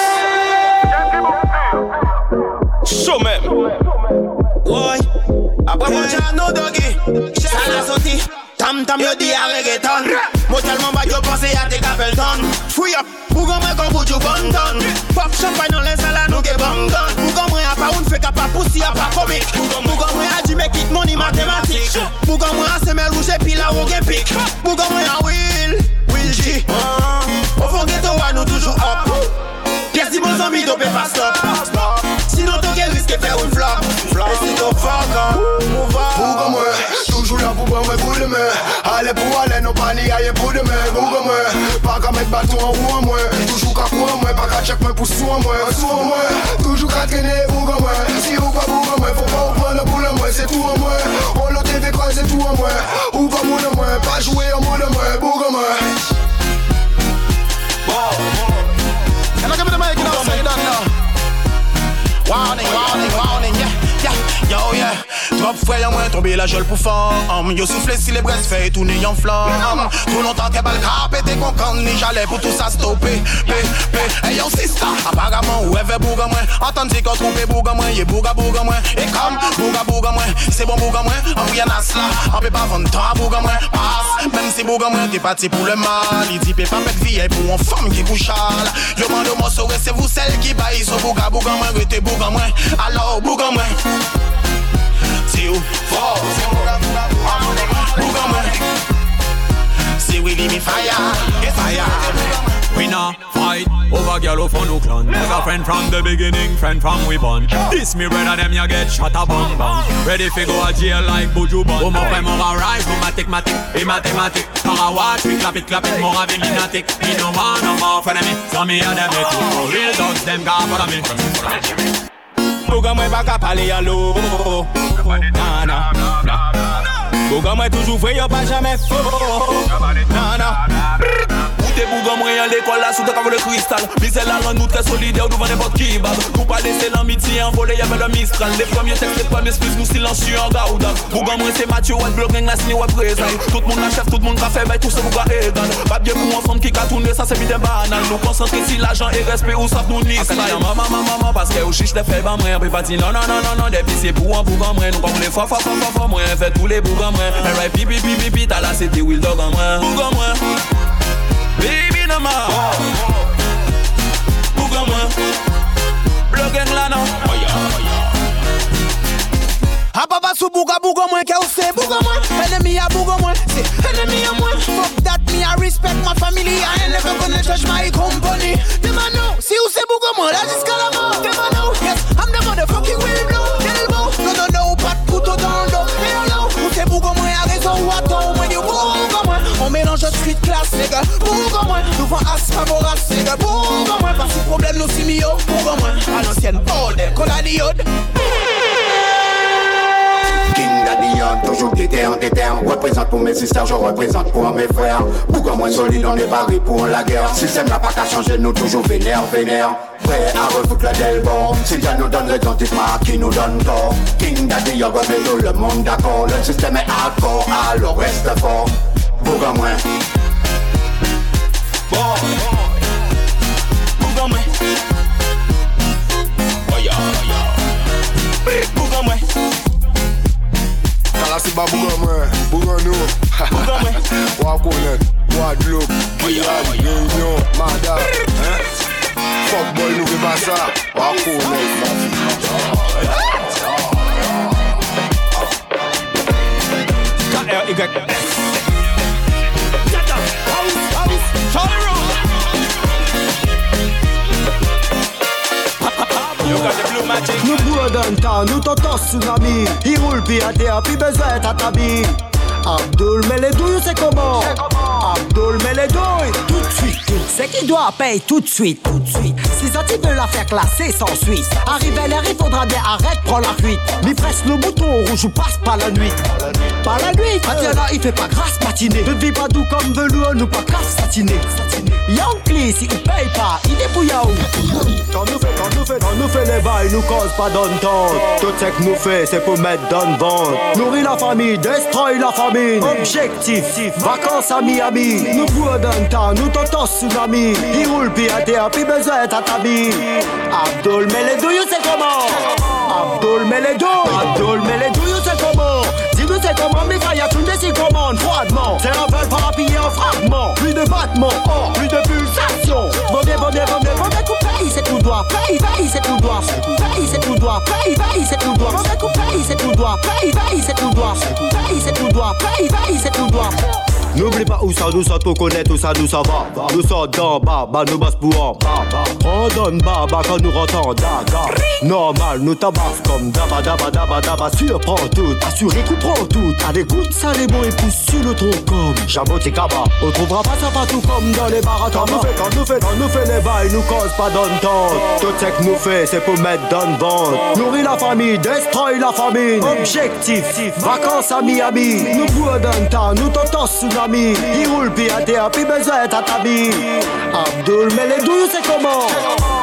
Apre mwen nou Chala soti, tam tam yo di a reggaeton. Yo te Free up, bougon mwen kon bout yo bonton Pop champagne les salades nou ge bongon Bougon mwen a fake a pa pussy a pa Bougon mwen a di make it money mathématique. Bougon mwen a semel rouge pi la ou gen pic Bougon mwen a will, will G. Au fond ghetto wa nou toujou up Pièce di mon zami do pe pa stop. Sinon to gen riske fè un flop. E si to fuck up, move on Bouga mwen, toujou la pou ban mwen kou de men Ale pou ale, nou pa ni aye pou de men Bouga mwen, pa ka met batou an ou an mwen Toujou ka mwen, pa ka chek mwen pou sou an mwen Sou an mwen, toujou ka trene bouga mwen Si ou pa bouga mwen, fò pa ou pran le boule mwen Se tou an mwen, on lo TV kwa se tou an mwen. Ou pa moun an mwen, pa joué an moun an mwen Bouga mwen. Can I give me the mic now? Say that now. Warning, warning, warning, yo, yeah. Trop frère, moins tombé la gueule pour femme. Yo soufflé si les braises fait tourner en flamme. Trop longtemps qu'elle balle cap et t'es content, ni j'allais pour tout ça stopper. P, P, hey yo, sister. Apparemment, ou elle bouga moins. Entendez qu'on trompe bouga moins, yé bouga bouga moins. Et comme bouga bouga moins, c'est bon bouga moins. En rien à cela, on peut pas vendre temps bouga moins. Passe, même si bouga moins, t'es parti pour le mal. Il dit, pas mettre vie pour une femme qui couche à Yo mando moi saurais, c'est vous celle qui baille. So bouga bouga moins, rete bouga moins. Alors bouga moins. Fort, c'est bouga bouga moins. Me fire, get fire. We not fight over girl who for no clan. Never friend from the beginning, friend from we born. This me brother them you get shot a bang bang. Ready fi go a jail like Buju Ban. Oh mon frère mon rise, mon mathématique, et mathématique. Para watch me clap it, clap it, more having lunatic. Me no man no more for them. So me and them it. Real dogs them got for me. Boga mwen baka pale yalo Nana Boga mwen toujou vwe yo pa jame fo. Nana Brrrr Te bougan mwen an l'école la sous de le cristal. Misè la rend nous très solidaires devant n'importe qui bab Nous pas laisser l'amitié envoler y'avait le mistral. Les premiers textes, les premiers spliffs, nous silencieux en gauda Bougan mwen c'est Mathieu, ouais, bloc, gang, la signe, ouais, présent. Tout le monde la chef, tout le monde ka fait, bah tout ce bouga égal. Pas bien pour un femme qui ka tourné, ça c'est vite banal. Nous concentrer si l'argent et respect ou ça nous ni style Maman, maman, maman, parce que ou chiche de fait, bah moi, puis pas dit non, non, non, non, non Depuis c'est pour un bougan mwen, nous pas les fort, fort, fort, fort, fort, moi Fait tous les bougan mwen, alright, pipi, pipi, pipi, t'as la c'était Will Dog en moi Bougan mwen Baby no more. Bouga moi Block and lana A papa sou bouga bouga mwen ke ou se bouga mwen? Enemy a bouga mwen, se enemy a mwen. Fuck that me I respect my family. I ain't never gonna judge my company. Dem a know, si ou se bouga mwen la jiska la mort Bouga mwen, nous vend as favoras nigga Bouga mwen, si nous si mio Bouga mwen, à l'ancienne ball de cola diode King Daddy toujours toujours déterre, déterre. Représente pour mes sisters, je représente pour mes frères. Pourquoi moins solide, on est barré pour la guerre. Système n'a pas qu'à changer, nous toujours vénère, vénère. Prêt à refouler la delbord. Si Dieu nous donne raison, dites-moi qui nous donne tort. King Daddy, y'a remet le monde d'accord. Le système est hardcore, alors reste fort. Pourquoi moins? Boy, Bouga mwen Oya, oya Bouga mwen Kala si ba buga mwen, buga nou Buga Guyane, Réunion, Mada Fuck boy nou ve basa Wakonet Tata, house, house, Charlie Roll You got the blue magic Nous bourre d'un temps, nous t'entends tsunami Il roule puis à terre, puis besoin t'attabi Abdul met les douilles, c'est comment Abdul met les douilles Tout de suite, c'est qui doit payer tout de suite, tout de suite Si ça tu veux la faire classer sans suite Arrive à l'air, il faudra bien arrête, prends la fuite. Mi presse le bouton rouge ou passe pas la nuit. Pas la nuit, tiens là, il fait pas grâce patiner Ne vis pas doux comme velours, nous pas grave satiner Yankee, si il paye pas, il à où Quand nous fait, quand nous fait, quand nous fait les bails, nous cause pas d'entente. Tout ce que nous fait, c'est pour mettre dans le ventre. Nourrir la famille, destroy la famine. Objectif, vacances à Miami. Nous bois d'un temps, nous t'entends tsunami. Il roule puis à terre, puis besoin t'attabi Abdul douilles, c'est comment? Abdul les douilles. Abdul met les douilles, c'est comment? Dis-nous c'est comment, mais quand y a tout des s'y commande froidement C'est un vol par appuyé en fragments Plus de battements, oh, plus de pulsations. Vendez, vendez, vendez, vendez, paye, c'est tout droit. Paye, paye, c'est tout droit. Paye, c'est tout droit. Paye, paye, c'est tout droit. Vendez, paye, c'est tout droit. Paye, paye, c'est tout droit. Paye, c'est tout droit. Paye, paye, c'est tout droit N'oublie pas où ça nous sort pour connaître où ça nous ça va Nous sort d'en bas, bah nous bosse pour en bas On donne bas, bah quand nous rentrons en daga Normal, nous tabasse comme daba daba daba daba Surprend tout, assuré qu'on prend tout. À des ça les bons et pousse sur le tronc comme Jabot et Kaba On trouvera pas ça partout comme dans les bars. Quand nous fait, quand nous fait, nous fait les bails, nous cause pas d'entente. Tout ce que nous fait, c'est pour mettre dans le ventre. Nourrir la famille, destroy la famine. Objectif, vacances à Miami. Nous bois d'un temps, nous t'entends tsunami Il roule puis à terre, puis besoin t'attabi Abdul met les douilles, c'est comment?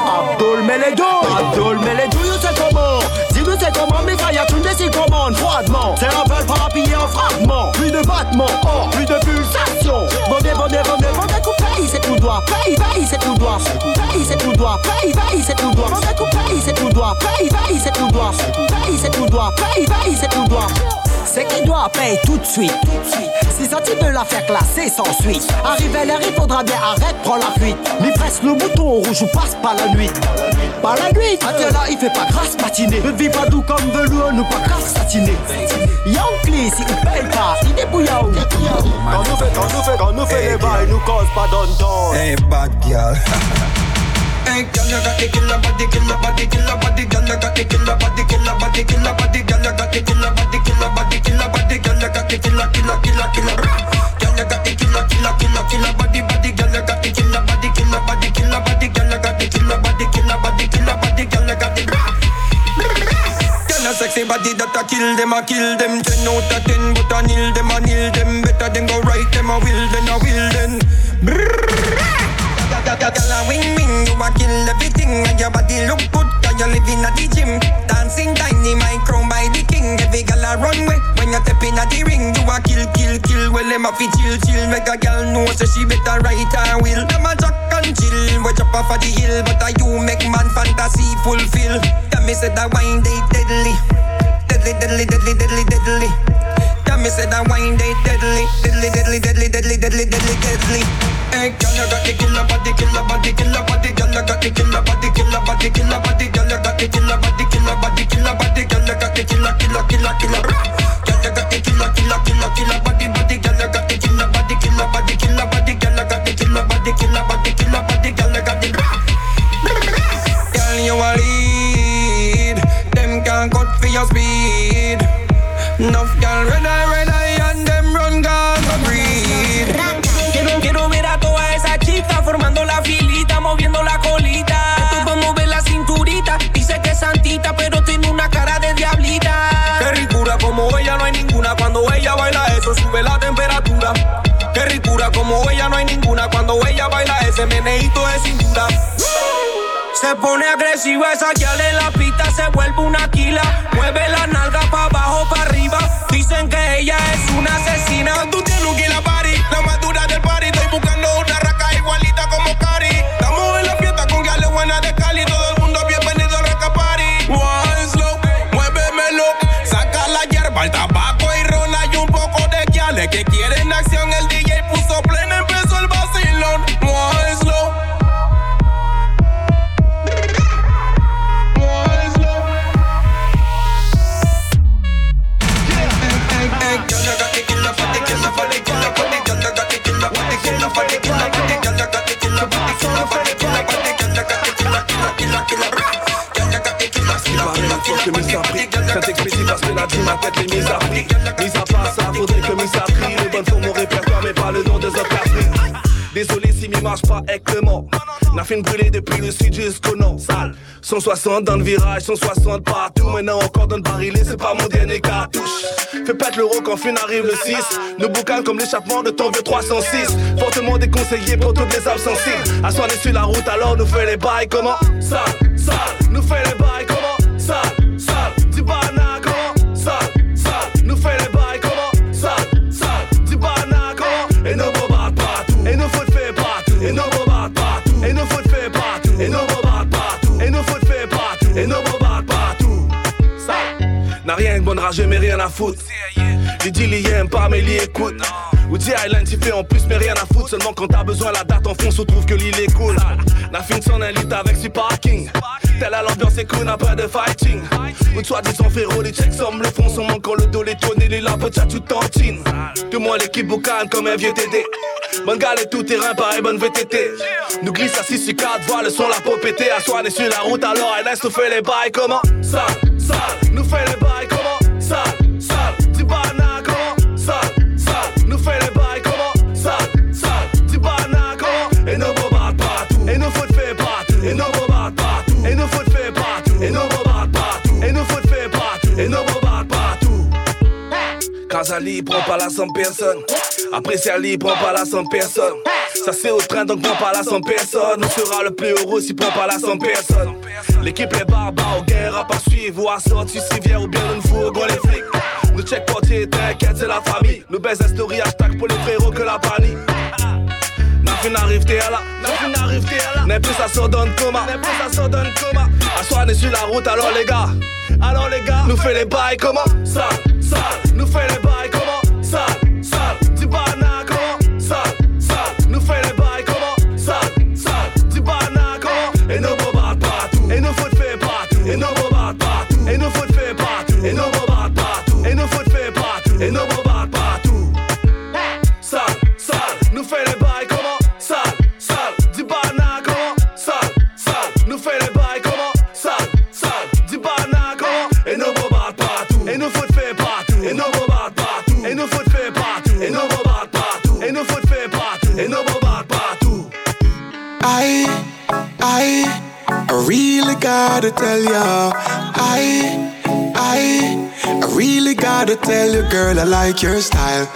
Abdul douilles. Abdul douilles, c'est comment? Dis-nous c'est comment, mais quand y a tout des s'y commande froidement C'est un vol par appuyé en fragments Plus de battements, oh, plus de pulsations. Vendez, vendez, vendez, vendez, paye, c'est tout droit Paye, paye, c'est tout droit Paye, c'est tout droit Paye, paye, c'est tout droit Vendez, paye, c'est tout droit Paye, paye, c'est tout droit Paye, c'est tout droit Paye, paye, c'est tout droit c'est qui doit payer tout de suite, tout de suite. Si ça tu veux la faire classer sans suite. Arrive à l'air, il faudra bien arrête, prends la fuite. Mi presse le bouton rouge ou passe pas la nuit. Pas la nuit, ah tiens là il fait pas grâce patiner Ne vis pas doux comme velours, nous pas grave satiner Yankee, si il paye pas, il où Quand nous fait, quand nous fait, quand nous fait les bails, nous cause pas d'entente. Hey bad girl Hey you body, body, body body, body, body body, body, body body, body body, body, body body, body, body sexy body that kill them, kill them Ten out of ten, but nil them, them Better than go right them, a will then, a will then Girl, a wing wing, you a kill everything And your body look good, cause you live in a the gym Dancing tiny, my crown by the king Every girl a run way, when you step in a the ring You a kill, kill, kill, well them a fi chill, chill Make a girl know, so she better ride her wheel Them a jack and chill, we jump off of the hill But a you make man fantasy fulfill Tell me say that wine they deadly Deadly, deadly, deadly, deadly, deadly Tell me say that wine they deadly Deadly, deadly, deadly, deadly, deadly, deadly, deadly Hey, you body, body, body. Got body, body, body. Got body, body, body. Got got body, body. Got body, body, body. Got body, body, body. Got you a lead. Them can't cut for your speed. Enough girl red sube la temperatura. Qué ricura, como ella no hay ninguna. Cuando ella baila ese meneíto de cintura. Se pone agresiva esa que en la pista, se vuelve una quila. Mueve la nalga para abajo, para arriba. Dicen que ella es una asesina. Tú tienes un killer party, la más Quand expédie parce que la dream ma tête est mise à prix. Mis à part ça, faudrait que mis à prix. Le bon pour mon répertoire mais pas le nom des autres Désolé si mi marche pas mot. N'a fait brûler depuis le sud jusqu'au nord Sale. 160 dans le virage, 160 partout. Maintenant encore dans le barillet, c'est pas mon dernier cartouche. Fais pas l'euro quand fin arrive le 6 Nous boucanons comme l'échappement de ton vieux 306 Fortement déconseillé pour toutes les À soigner sur la route alors nous fait les bails comment? Sale, sale, nous fait les bails comment? Sale, rien de bonne rage mais rien à foutre Les deals ils aiment pas mais ils écoutent Woody Island tu fais en plus mais rien à foutre. Seulement quand t'as besoin la date en fond se trouve que l'île est cool. Fin son élite avec du parking. Telle à l'ambiance est cool, n'a pas de fighting. Ou toi dis son féro, les checks sommes le fond. Son manquant le dos, les tonnes et les lapes, tcha tu tantines De moi l'équipe boucane comme un vieux TD Bonne galère tout terrain, pareil bonne VTT. Nous glisse à 6 sur 4, vois le son la peau péter À soi on est sur la route. Alors elle laisse nous fait les bails comment? Sale, sale, nous fait les bails comment? Sale, Kazali prend pas la 100 personnes Après c'est Ali prend pas la 100 personnes Ça c'est au train donc prend pas la 100 personnes On sera le plus heureux si prend pas la 100 personnes L'équipe les barbares aux guerres à pas suivre Ou à sortir si vient ou bien une fougue on les flics. Nous check portier t'inquiète c'est la famille. Nous baisse la story hashtag pour les frérots que la panique N'a fin arrive t'es n'a fin arrive t'es là N'est plus ça sort dans le coma, plus ça sort dans le coma À soi on est sur la route alors les gars. Alors les gars, nous fait les bails comment Sale, sale, nous fait les bails comment? Sale, sale, dis bana comment? Sale, sale, nous fait les bails comment? Sale, sale, dis bana comment? Et nos bobards partout, et nos fautes fait partout. Et nos bobards partout, et nos fautes fait partout. Et nos I, I, I really gotta tell ya. I, I, I really gotta tell you, girl, I like your style.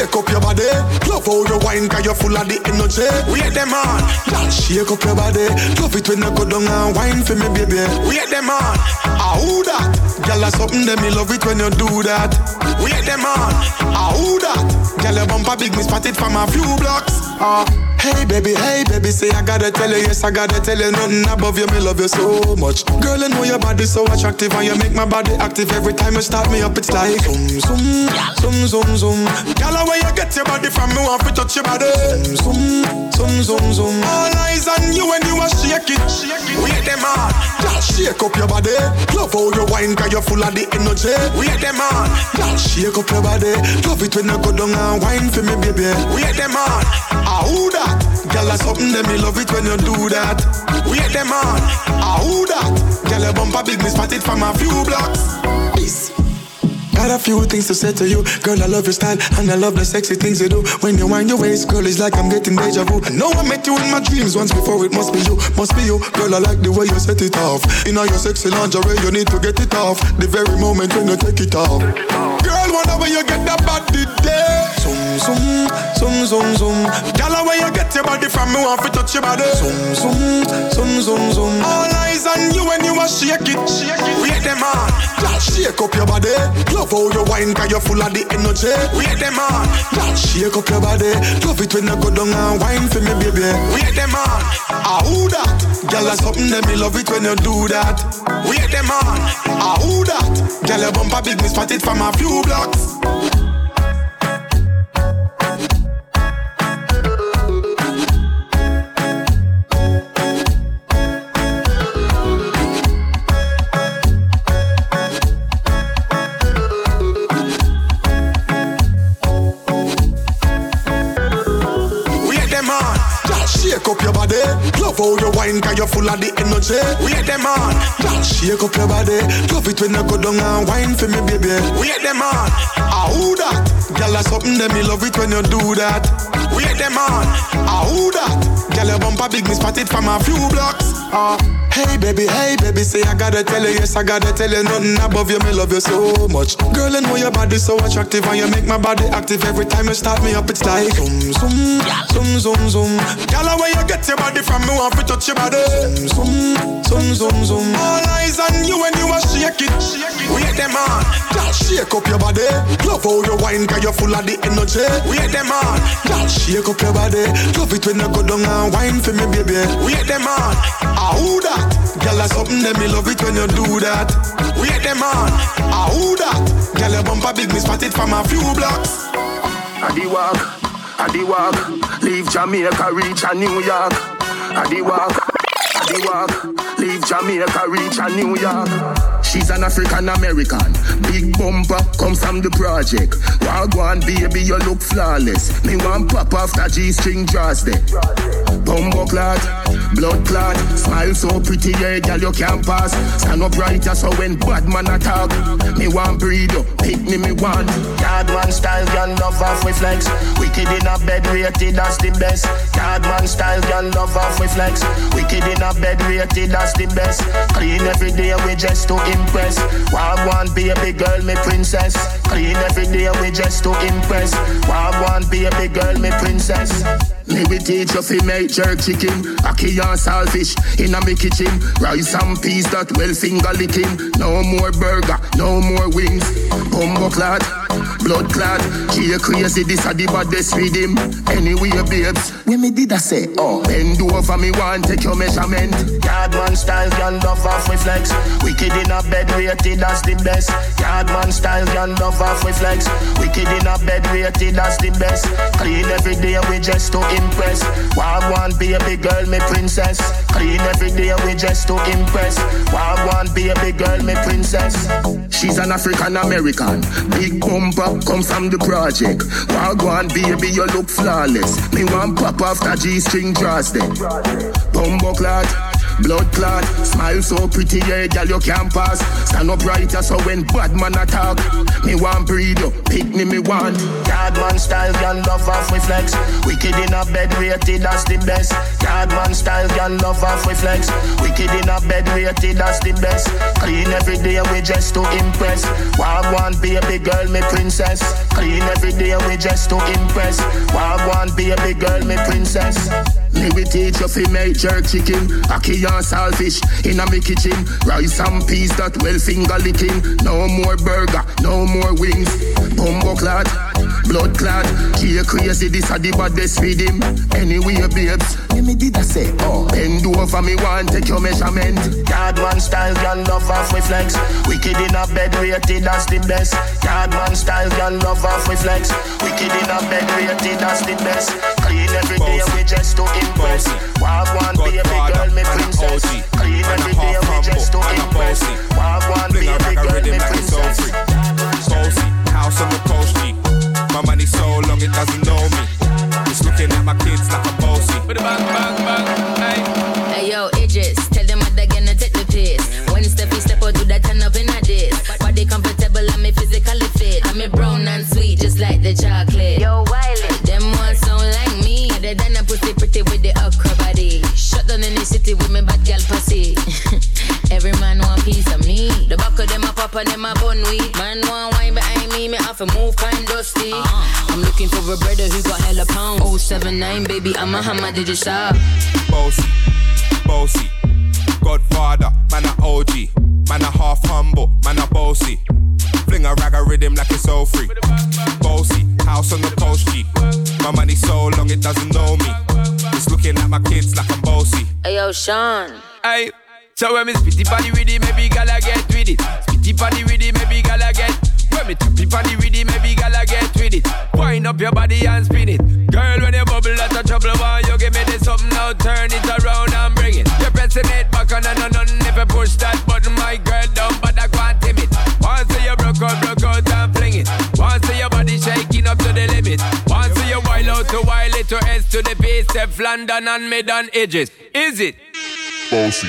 Shake up your body. Love how you wine, cause you're full of the energy. Wait them on, just shake up your body. Love it when you go down and wine for me, baby. Wait them on, ah who that? Girl, that's something that me love it when you do that. Wait them on, ah who that? Girl, your bumper big, me spot it from a few blocks. Ah, hey baby, hey baby, say I gotta tell you, yes I gotta tell you, nothing above you, me love you so much. Girl, I know your body so attractive and you make my body active every time you start me up. It's like zoom zoom, zoom zoom zoom. Girl, where you get your body from? Me want to touch your body. Zoom zoom zoom zoom. zoom. All eyes on you when you a shake it, shake it. Wait them on, just shake up your body. Love how you wine, cause you're full of the energy. Wait them on, just shake up your body. Love it when you go down and wine for me, baby. Wait them on, ah who that? Girl, that's something that me love it when you do that. Wait them on, ah who that? Girl, your bumper big, me spot it from a few blocks. Easy. Got a few things to say to you. Girl, I love your style and I love the sexy things you do. When you wind your waist, girl, it's like I'm getting deja vu. I know I met you in my dreams once before. It must be you, must be you. Girl, I like the way you set it off. In all your sexy lingerie, you need to get it off. The very moment when you take it off. Girl, where you get that body there. Zoom, zoom, zoom, zoom, zoom. Girl, where you get your body from? Me want to touch your body. Zoom, zoom, zoom, zoom, zoom. All eyes on you when you a shake it, shake it. Wait them on, girl, shake up your body. Love how you wine, cause you're full of the energy. Wait them on, girl, shake up your body. Love it when you go down and wine for me, baby. Wait them on, ah who that? Girl, that's something that me love it when you do that. Wait them on, ah who that? Girl, your bumper big, me spot it from a few blocks. Love how you wine, cause you're full of the energy. Wait them on, shake up your body. Love it when you go down and wine for me, baby. Wait them on, ah who that? Girl, that's something that me love it when you do that. Wait them on, ah who that? Girl, your bumper big, me spot it from a few blocks. Ah, hey baby, hey baby, say I gotta tell you, yes I gotta tell you, nothing above you, me love you so much. Girl, I know your body so attractive and you make my body active every time you start me up. It's like zoom, zoom, zoom, zoom, zoom. Girl, where you get your body from? Me want to touch your body. Zoom, zoom, zoom, zoom. zoom. All eyes on you when you a shake it. Wait them on, girl, shake up your body. Love how you wine, cause you're full of the energy. Wait them on, girl, shake up your body. Love it when you go down and wine for me, baby. Wait them on, ah who that? Girl, that's something that me love it when you do that. Wait them on, ah who that? Girl, your bumper big, me spot it from a few blocks. I walk, I walk. Leave Jamaica, reach a New York. I walk, I walk. Leave Jamaica, reach a New York. She's an African American. Big bumper, comes from the project. Wagwan, baby, you look flawless. Me want pop off the G-string draws there. Bumbo clad, blood clad. Smile so pretty, yeah, girl, you can't pass. Stand up right, so when bad man attack. Me want breed, you pick me, me want. Yard one style, girl, love off with flex. Wicked in a bed, rated as the best. Yard one style, girl, love off with flex. Wicked in a bed, rated as the best. Clean every day, we just to impress. Wagwan, baby girl, me princess. Clean every day, we just to impress. Wagwan, baby girl, me princess. Me we teach you fi make jerk chicken, ackee and saltfish in a me kitchen. Rice and peas that well finger licking. No more burger, no more wings. Bumbo clad, blood clad. She crazy, this a the baddest rhythm. Anyway, babes, when me did I say, oh, bend over me want take your measurement. Yard man style, girl love off with flex. Wicked in a bed, rated as the best. Yard man style, girl love off with flex. Wicked in a bed, rated as the best. Clean every day, we just to impress. Wagwan, baby girl, me princess. Clean every day, we just to impress. Wagwan, baby girl, me princess. She's an African American. Big bumper, come from the project. Wagwan, baby, you look flawless. Me want pop off the G-string draws there. Bumbo clad. Blood clot, smile so pretty, yeah, girl, you can't pass. Stand up right, so when bad man attack, me want breed pick me, me want. Yard man style, girl, love off with flex. Wicked in a bed, rated as the best. Yard man style, girl, love off with flex. Wicked in a bed, rated as the best. Clean every day, we just to impress. Wagwan, baby girl, me princess. Clean every day, we just to impress. Wagwan, baby girl, me princess. Me we teach you fi make jerk chicken, ackee and saltfish in a me kitchen. Rice and peas that well finger licking. No more burger, no more wings. Bumbo clad, blood clad. She crazy, this a the baddest rhythm. Anyway, babes, when me did I say, oh, bend over me want take your measurement. Yard man style, girl love off with flex. Wicked in a bed, rated as the best. Yard man style, girl love off with flex. Wicked in a bed, rated as the best. Clean every day, we just to impress. Wagwan, baby girl, me princess. Clean every day, we just to impress. Wagwan, baby girl, me princess. Bossy, house on the coast G. My money so long it doesn't know me. It's looking at my kids like a bossy. Bang, bang, bang, Hey yo, Idris, tell them what they're gonna take the piss. When Steffi step out, do that turn up in a diss. Body comfortable I'm physically fit. I'm brown and me physically of them a bun weed. Man want wine behind me, me have to move kind dusty. Uh-huh. I'm looking for a brother who got hella pound. 079, baby, I'm a hammer, did you stop? Bossy, bossy, Godfather, man a OG, man a half humble, man a bossy. Fling a rag a rhythm like it's all free. Bossy, house on the coast G. My money so long it doesn't know me. It's looking at my kids like I'm bossy. Hey yo, Sean. Hey, so when me spitty body with it, maybe gala get with it. Spitty body with it, maybe gala get. When me tappy body with it, maybe gala get with it. Wind up your body and spin it. Girl, when you bubble, that's a trouble. Why you give me this something now? Turn it around and bring it. You're pressing it back on and on and if you push that button, my girl but I can't timid. Once you broke out, broke out and fling it. Once your body shaking up to the limit. Once you wild out to wild it to S to the base, London and mid on edges. Is it? Bossy,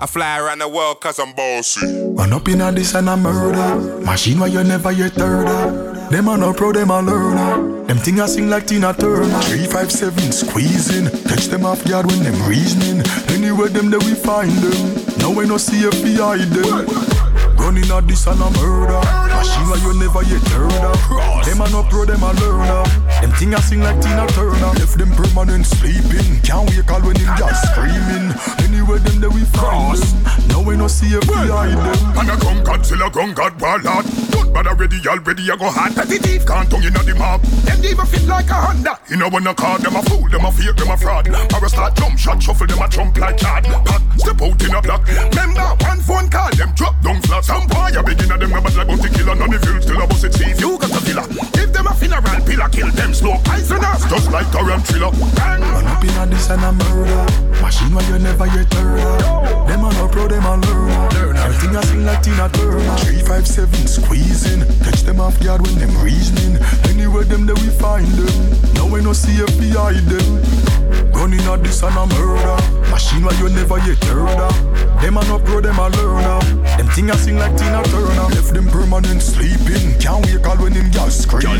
I fly around the world cause I'm bossy. Run up in a this and a murder. Machine where you never yet of. Them are no pro, them a learner. Them thing I sing like Tina Turner. Three five seven squeezing. Touch them off guard when them reasoning. Anywhere them there we find them. Now we no see if we hide them. Running a this and a murder. Machine like you never yet heard of. Them are no pro, them a learner. Them thing I sing like Tina Turner. Left them permanent sleeping. Can't wake all when him just screaming. Anywhere them there we find them. Now we no see we hide them. And a gun Godzilla, gun God warlord. Don't bother ready, already I go hard. Petty thief can't tongue inna the mob. Them even fit like a Honda. You know when I call them a fool, them a fake, them a fraud. Or a start jump shot, shuffle them a jump like chad. Pat, step out in a block. Remember one phone call, them drop down flat. A begin at them bad like bounty killer. None of you still a it thief. You got a villa. Give them a funeral pillar, kill them slow. Poisonous, just like a ram thriller. Bang. Run up in a this and a murder. Machine where you never yet heard. Them a no pro, them a learner. Everything I sing like Tina Turner. Three five seven squeezing. Touch them off guard when them reasoning. Anywhere them there we find them. Now we no see hide them. Running a this and a murder. Machine where you never yet heard. Them a no pro, them a learner. Them thing I sing like Tina Turner. Left them permanent sleeping. Can't wake all when them girls screaming.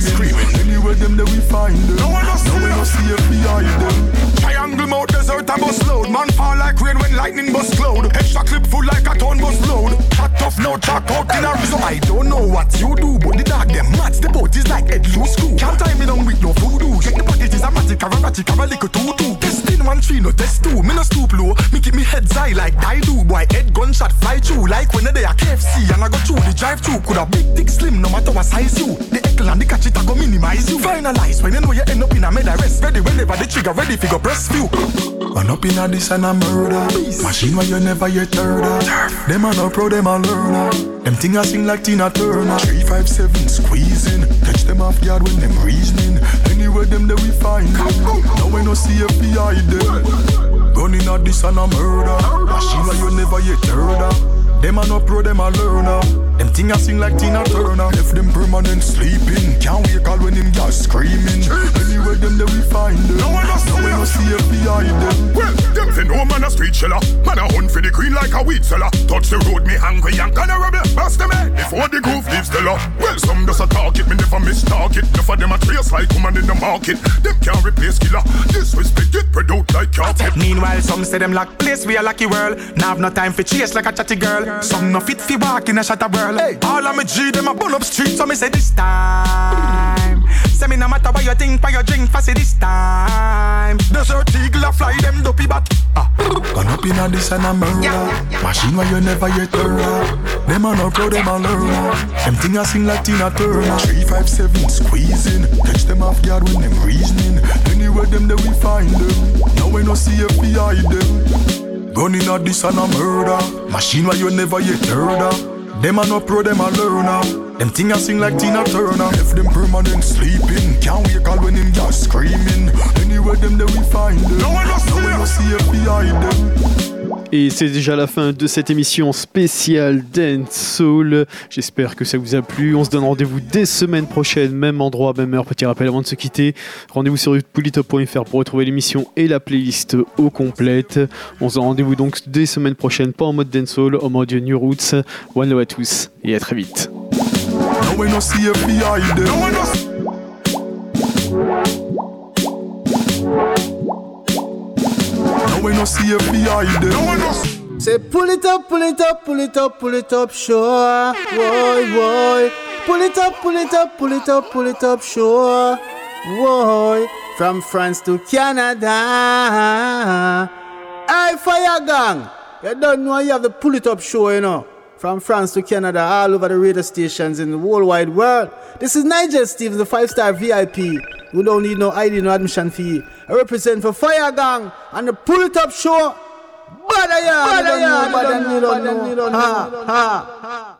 Anywhere them there we find them. Now we no see if we hide them. Triangle mouth desert and bus load. Man fall like rain when lightning bust cloud. Extra clip full like a ton bus load. Chat tough now, chat out in a result. I don't know what you do, but the dog them mad. The boat is like head loose screw. Can't tie me down with no voodoo. Check the packages, a magic, a ratic, a little tutu. Testing one three, no test two. Me no stoop low. Me keep me head high like I do. Boy, head gunshot fly through like when they are KFC and I go through the drive through. Could a big, thick, slim, no matter what size you. The and the catch it, I go minimize you. Finalize when you know you end up in a med arrest. Ready whenever the trigger ready, figure press few. Run up in a this and a murder. Machine where you never yet heard of. Them a no pro, them a learner. Them thing I sing like Tina Turner. Three five seven squeezing. Touch them off guard when them reasoning. Anywhere them there we find. Now we no see hide them. Running a this and a murder. Machine where you never yet heard of. Them a no pro, them a learner. Them thing I sing like Tina Turner. Left them permanent sleeping. Can't wake all when them girls screaming. Anywhere them there we find them. No one else Now we no see if we hide them. Well, them say no man a street seller. Man a hunt for the queen like a weed seller. Touch the road, me hungry and gonna rebel. Bust them head before the groove leaves the law. Well, some does a talk it, me never miss target. Enough of them a trace like woman in the market. Them can't replace killer. Disrespect get spread out like carpet. Meanwhile, some say them like place we a lucky world. Now I have no time for chase like a chatty girl. Some no fit fi walk in a shatter world. Hey. All of me G them a burn up street, so me say this time. Say me no matter what you think, what you drink, for say this time. Desert eagle a fly them dopey bat. Ah, gone up in a this and a murder. Machine where you never yet heard Them a no pro, them a learn. Them thing a sing like Tina Turner. Three five seven squeezing, catch them off guard when them reasoning. Anywhere them there we find them. Now we no see hide them. Gun in a this and a murder. Machine where you never yet heard. Them a no pro, them a learner. Them thing a sing like Tina Turner. Left them permanent sleeping. Can't wake all when them just screaming. Anywhere them there we find them. No one no see if we hide them. Et c'est déjà la fin de cette émission spéciale Dance Soul. J'espère que ça vous a plu. On se donne rendez-vous dès semaine prochaine, même endroit, même heure. Petit rappel avant de se quitter. Rendez-vous sur polytop.fr pour retrouver l'émission et la playlist au complète. On se donne rendez-vous donc dès semaine prochaine, pas en mode Dance Soul, en mode New Roots. One love tous et à très vite. Say pull it up, pull it up, pull it up, pull it up, sure. Boy, boy. Pull it up, pull it up, pull it up, pull it up, sure. Boy. From France to Canada. Hey, fire gang. You don't know you have the pull it up show, you know. From France to Canada, all over the radio stations in the whole wide world. This is Nigel Stevens, the five star VIP. We don't need no ID, no admission fee. I represent for Fire Gang and the Pull It Up Show. Bada ya, bada ya, bada ya.